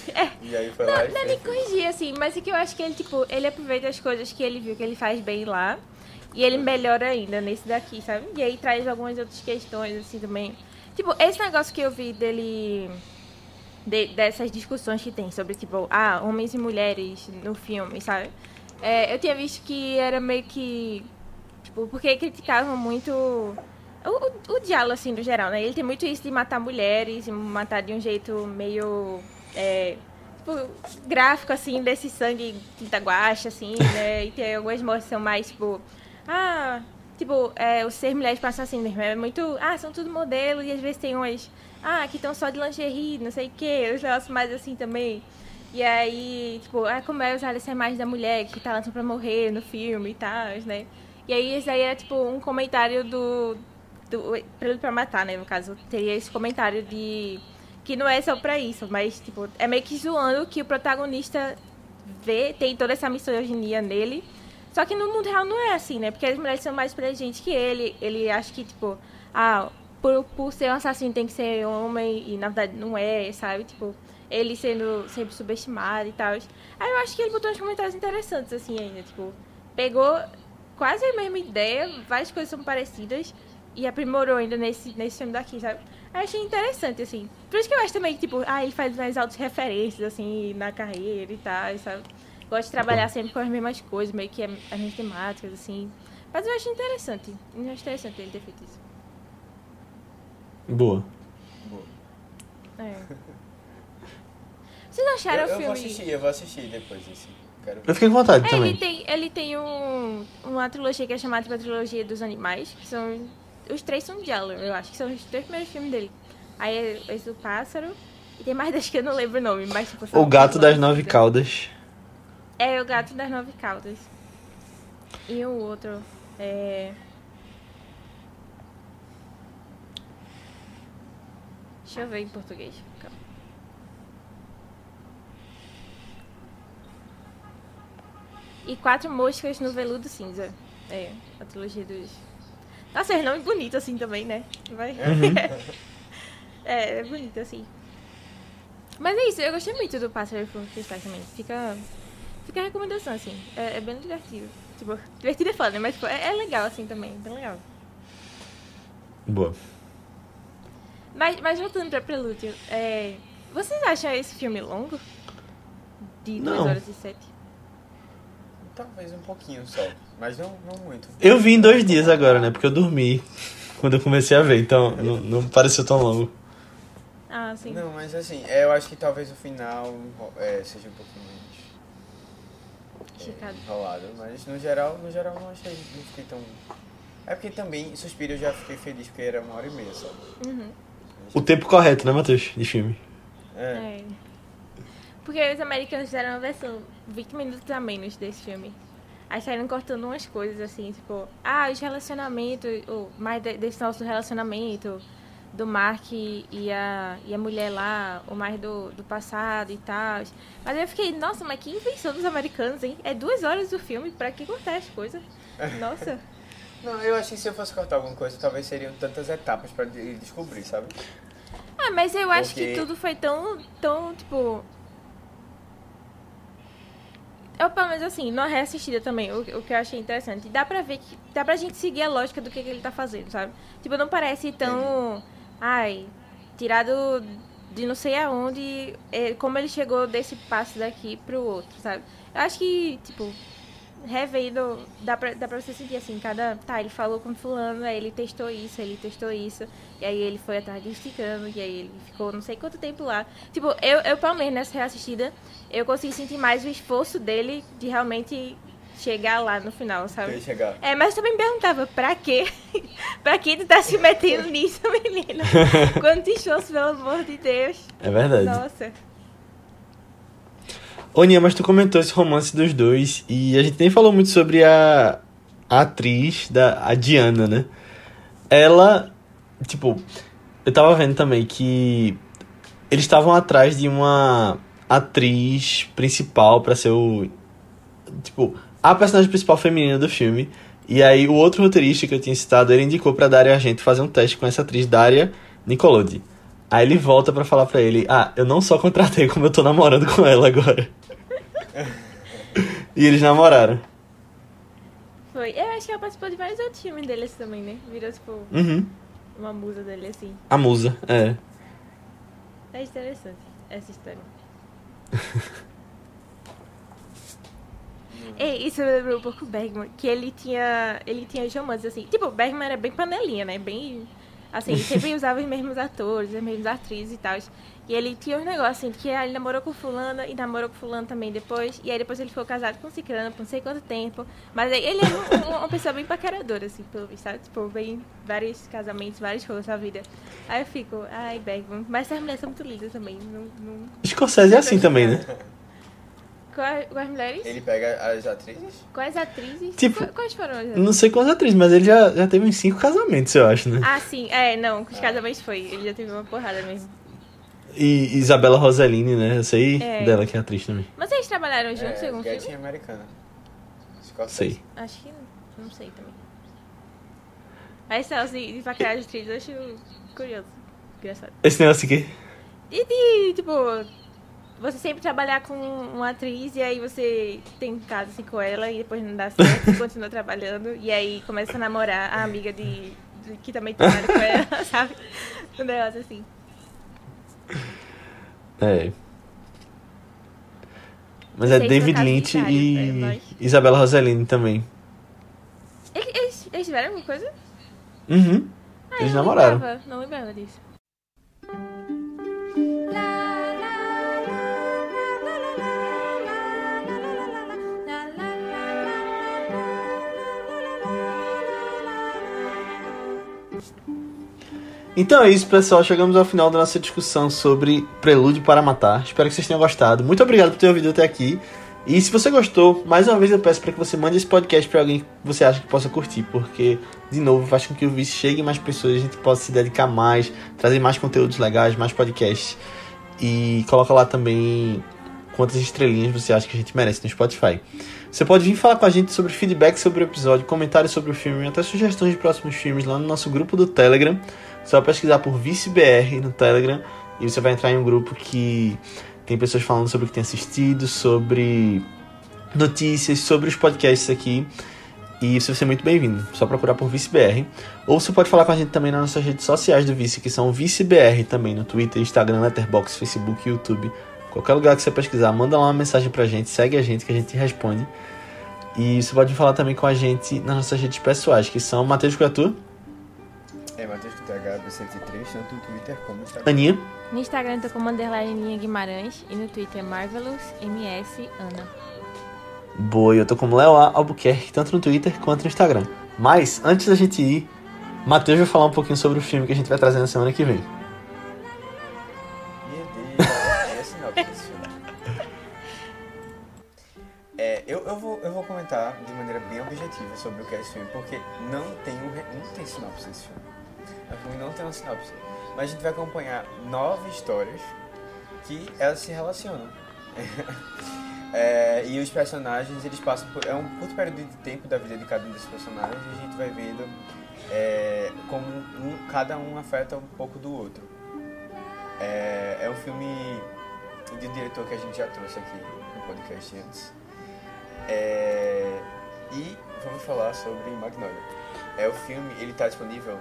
É. E aí foi não, lá e não é nem corrigir, assim, mas é que eu acho que ele, tipo, ele aproveita as coisas que ele viu que ele faz bem lá. E ele melhora ainda nesse daqui, sabe? E aí traz algumas outras questões, assim, também. Tipo, esse negócio que eu vi dele. De, dessas discussões que tem sobre, tipo, ah, homens e mulheres no filme, sabe? É, eu tinha visto que era meio que. Tipo, porque criticavam muito. O, o, o diálogo, assim, no geral, né? Ele tem muito isso de matar mulheres, e matar de um jeito meio é, tipo, gráfico, assim, desse sangue tinta guache, assim, né? E tem algumas mortes que são mais, tipo... Ah, tipo, é, os ser mulheres passam assim, né? É muito... Ah, são tudo modelo e às vezes tem umas... Ah, que estão só de lingerie, não sei o quê. Os negócios mais assim também. E aí, tipo, ah, como é usar essa imagem da mulher que tá lançando pra morrer no filme e tal, né? E aí, esse aí era, tipo, um comentário do... do pra, pra matar, né? No caso, teria esse comentário de que não é só pra isso, mas, tipo, é meio que zoando que o protagonista vê, tem toda essa misoginia nele. Só que no mundo real não é assim, né? Porque as mulheres são mais inteligentes que ele. Ele acha que, tipo, ah, por, por ser um assassino tem que ser homem e na verdade não é, sabe? Tipo, ele sendo sempre subestimado e tal. Aí eu acho que ele botou uns comentários interessantes, assim, ainda. Tipo, pegou quase a mesma ideia, várias coisas são parecidas e aprimorou ainda nesse, nesse filme daqui, sabe? Achei interessante, assim. Por isso que eu acho também que, tipo, ah, ele faz mais altas referências, assim, na carreira e tal, sabe? Gosta de trabalhar sempre com as mesmas coisas, meio que as mesmas temáticas, assim. Mas eu acho interessante. Eu acho interessante ele ter feito isso. Boa. Boa. É. Vocês acharam Eu, o eu filme? vou assistir, eu vou assistir depois esse. Quero. Eu fiquei com vontade É, também. ele tem, ele tem um, uma trilogia que é chamada de Trilogia dos Animais, que são. Os três são de Eller, eu acho que são os três primeiros filmes dele. Aí é esse do pássaro. E tem mais das que eu não lembro o nome, mas tipo. O Gato das Nove. Caudas. É, o Gato das Nove Caudas. E o outro é. Deixa eu ver em português. Calma. E Quatro Moscas no Veludo Cinza. É, a trilogia dos. Nossa, é nome bonito assim também, né? Vai. é, é bonito assim. Mas é isso, eu gostei muito do Pássaro por Cristais também. Fica. Fica a recomendação, assim. É, é bem divertido. Tipo, divertido é foda, né? Mas tipo, é, é legal assim também, bem legal. Boa. Mas, mas voltando pra Prelúdio, é, vocês acham esse filme longo? De 2 Não. horas e 7? Talvez um pouquinho só, mas não, não muito. Eu vi em dois dias agora, né? Porque eu dormi quando eu comecei a ver, então não, não pareceu tão longo. Ah, sim. Não, mas assim, é, eu acho que talvez o final é, seja um pouquinho menos é, enrolado, mas no geral, no geral não achei, não fiquei tão... É porque também, Suspiro eu já fiquei feliz porque era uma hora e meia só. Uhum. O tempo correto, né, Matheus? De filme. É, É. Porque os americanos fizeram uma versão 20 minutos a menos desse filme. Aí saíram cortando umas coisas assim, tipo, ah, os relacionamentos, ou mais de- desse nosso relacionamento, do Mark e a, e a mulher lá, ou mais do, do passado e tal. Mas aí eu fiquei, nossa, mas que invenção dos americanos, hein? É duas horas do filme, pra que cortar as coisas? Nossa. Não, eu achei que se eu fosse cortar alguma coisa, talvez seriam tantas etapas pra descobrir, sabe? Ah, mas eu acho que Porque- tudo foi tão, tão, tipo... Eu, pelo menos assim, na reassistida também, o, o que eu achei interessante. Dá pra ver que... Dá pra gente seguir a lógica do que, que ele tá fazendo, sabe? Tipo, não parece tão... Ai, tirado de não sei aonde... é, como ele chegou desse passo daqui pro outro, sabe? Eu acho que, tipo... Revendo, dá pra, dá pra você sentir assim, cada. Tá, ele falou com fulano, aí ele testou isso, ele testou isso, e aí ele foi atrás de ciclano, e aí ele ficou não sei quanto tempo lá. Tipo, eu, eu pelo menos nessa reassistida, eu consegui sentir mais o esforço dele de realmente chegar lá no final, sabe? chegar. É, mas eu também me perguntava, pra quê? pra que tu tá se metendo nisso, menino? Quanto esforço, pelo amor de Deus. É verdade. Nossa. Ô, Nia, mas tu comentou esse romance dos dois e a gente nem falou muito sobre a, a atriz, da, a Diana, né? Ela, tipo, eu tava vendo também que eles estavam atrás de uma atriz principal pra ser o. Tipo, a personagem principal feminina do filme. E aí o outro roteirista que eu tinha citado, ele indicou pra Daria Argento fazer um teste com essa atriz, Daria Nicolodi. Aí ele volta pra falar pra ele: Ah, eu não só contratei, como eu tô namorando com ela agora. e eles namoraram. Foi. Eu acho que ela participou de vários outros filmes dele assim, também, né? Virou, tipo, Uhum. uma musa dele assim. A musa, é. É interessante essa história. Ei, isso me lembrou um pouco o Bergman, que ele tinha. Ele tinha os romances assim. Tipo, o Bergman era bem panelinha, né? Bem. Assim, sempre usava os mesmos atores, as mesmas atrizes e tal. E ele tinha uns negócios assim, que ah, ele namorou com fulano e namorou com fulano também depois. E aí depois ele ficou casado com ciclano por não sei quanto tempo. Mas aí ele era um- um- uma pessoa bem paqueradora, assim, pelo visto, sabe? Tipo, bem vários casamentos, vários rolos na vida. Aí eu fico, ai, Bergman. Mas essas mulheres são muito lindas também. Não, não... Scorsese é assim também, né? Quais, quais mulheres? Ele pega as atrizes? Quais atrizes? Tipo, Qua- Quais foram as atrizes? Não sei quantas atrizes, mas ele já, já teve uns cinco casamentos, eu acho, né? Ah, sim. É, não. Os casamentos foi. Ele já teve uma porrada mesmo. E Isabela Rossellini, né? Eu sei É. dela que é atriz também. Mas vocês trabalharam juntos em é, algum filme? gatinha americana. Sei. Acho que não. Não sei também. Mas esse negócio de, de paquerar de atriz eu acho curioso. Engraçado. Esse negócio aqui. E de, tipo, você sempre trabalhar com uma atriz e aí você tem caso assim com ela e depois não dá certo e continua trabalhando. E aí começa a namorar a amiga de, de- que também trabalha com ela, sabe? Um negócio assim. É. Mas é Vocês David Lynch é e nóis. Isabela Rossellini também. Eles, eles, tiveram alguma coisa? Uhum. Ah, Eles namoraram. lembrava, não lembrava disso. Então é isso, pessoal. Chegamos ao final da nossa discussão sobre Prelúdio para Matar. Espero que vocês tenham gostado. Muito obrigado por ter ouvido até aqui. E se você gostou, mais uma vez eu peço para que você mande esse podcast para alguém que você acha que possa curtir, porque, de novo, faz com que o vício chegue mais pessoas, a gente possa se dedicar mais, trazer mais conteúdos legais, mais podcasts. E coloca lá também quantas estrelinhas você acha que a gente merece no Spotify. Você pode vir falar com a gente sobre feedback sobre o episódio, comentários sobre o filme, até sugestões de próximos filmes lá no nosso grupo do Telegram. Só pesquisar por ViceBR no Telegram e você vai entrar em um grupo que tem pessoas falando sobre o que tem assistido, sobre notícias, sobre os podcasts aqui. E você vai ser muito bem-vindo. Só procurar por ViceBR. Ou você pode falar com a gente também nas nossas redes sociais do Vice, que são ViceBR também, no Twitter, Instagram, Letterboxd, Facebook, YouTube. Qualquer lugar que você pesquisar, manda lá uma mensagem pra gente, segue a gente que a gente responde. E você pode falar também com a gente nas nossas redes pessoais, que são Matheus Criatur, É Matheus com THB103, tanto no Twitter como no Instagram. Aninha, No Instagram eu tô como underline Ninha Guimarães e no Twitter Marvelous MS Ana. Boa, eu tô como Léo A. Albuquerque, tanto no Twitter quanto no Instagram. Mas, antes da gente ir, Matheus vai falar um pouquinho sobre o filme que a gente vai trazer na semana que vem. Meu Deus, é sinopse desse filme. É, eu, eu, vou, eu vou comentar de maneira bem objetiva sobre o que é esse filme, porque não tem, um, não tem sinopse desse filme. O filme não tem uma sinopse. Mas a gente vai acompanhar nove histórias que elas se relacionam. É, e os personagens, eles passam por... É um curto período de tempo da vida de cada um desses personagens e a gente vai vendo é, como um, cada um afeta um pouco do outro. É, é um filme de um diretor que a gente já trouxe aqui no podcast antes. É, e vamos falar sobre Magnolia. É o filme, ele está disponível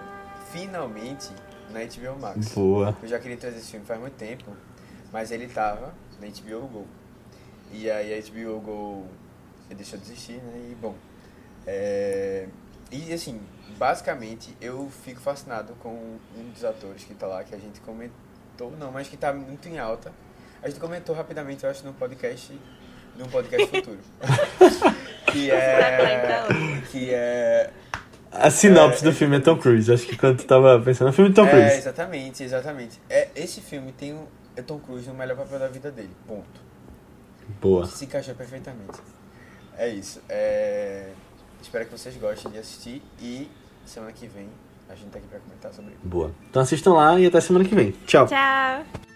finalmente na HBO Max. Boa. Eu já queria trazer esse filme faz muito tempo, mas ele tava na HBO Go. E aí a HBO Go deixou de existir, né? E bom. é, E assim, basicamente eu fico fascinado com um dos atores que tá lá, que a gente comentou, não, mas que tá muito em alta. A gente comentou rapidamente, eu acho, num podcast, num podcast futuro. que é. Que é. A sinopse do filme é Tom Cruise. Acho que quando tu tava pensando no filme de Tom É, Cruise. exatamente, exatamente. É, esse filme tem um, é Tom Cruise no melhor papel da vida dele. Ponto. Boa. Se encaixou perfeitamente. É isso. É... Espero que vocês gostem de assistir e semana que vem a gente tá aqui pra comentar sobre ele. Boa. Então assistam lá e até semana que vem. Tchau. Tchau!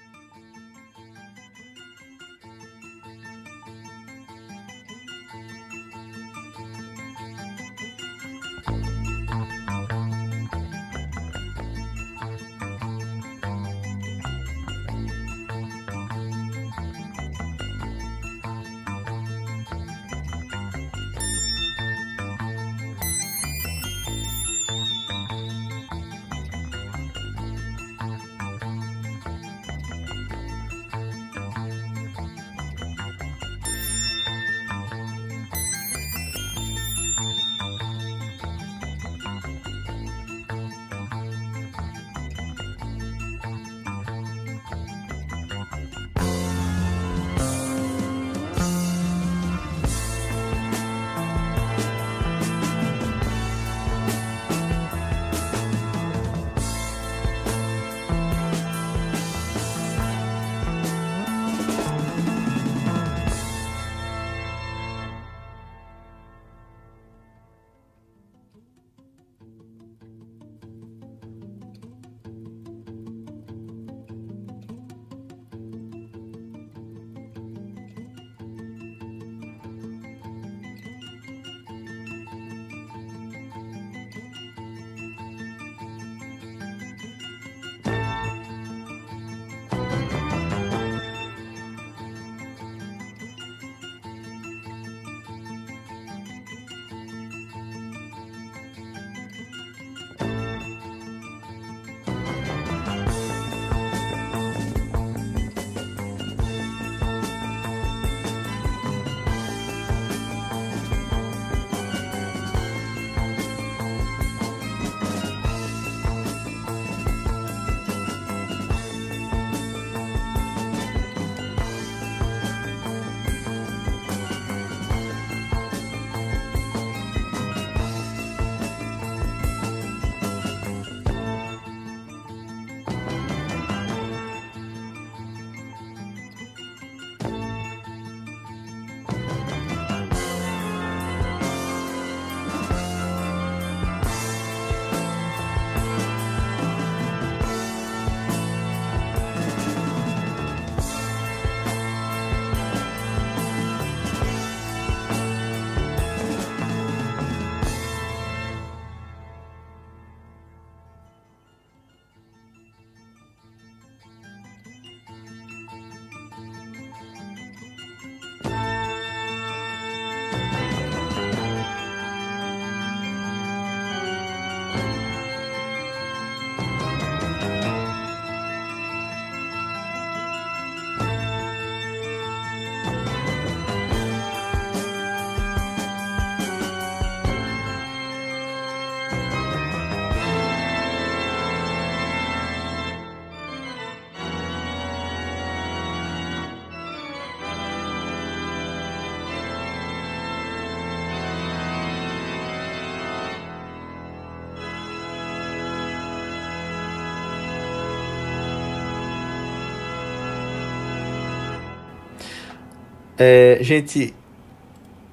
É, gente,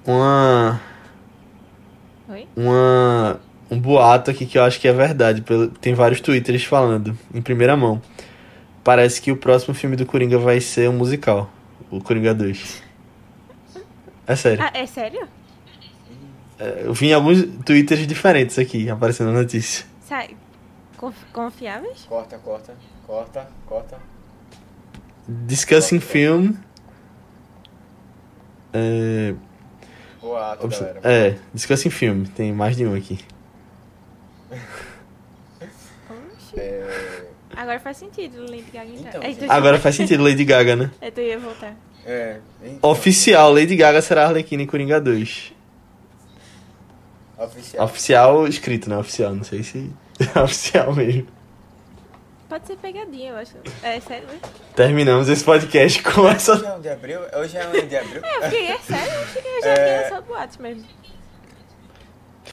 uma. Oi? Uma. Um boato aqui que eu acho que é verdade. pelo- Tem vários twitters falando, em primeira mão. Parece que o próximo filme do Coringa vai ser um musical. O Coringa 2. É sério. Ah, é sério? É, Eu vi em alguns twitters diferentes aqui, aparecendo na notícia. Sai. Conf- Confiáveis? Corta, corta, corta, corta. Discussing film. É, Boato, obs- galera. é, Discussing film. Tem mais de um aqui. É, Agora faz sentido, Lady Gaga. Então, É, tu- Agora faz sentido Lady Gaga, né? É, tu ia voltar. é, então, Oficial, Lady Gaga será Arlequina em Coringa 2. oficial. Oficial escrito, né? Oficial, não sei se é oficial mesmo. Pode ser pegadinha, eu acho. É sério, né? Terminamos esse podcast com essa. Hoje é 1 de abril? Hoje é 1 de abril? É, fiquei, é sério? Eu fiquei, eu já É. fiquei só boatos mesmo.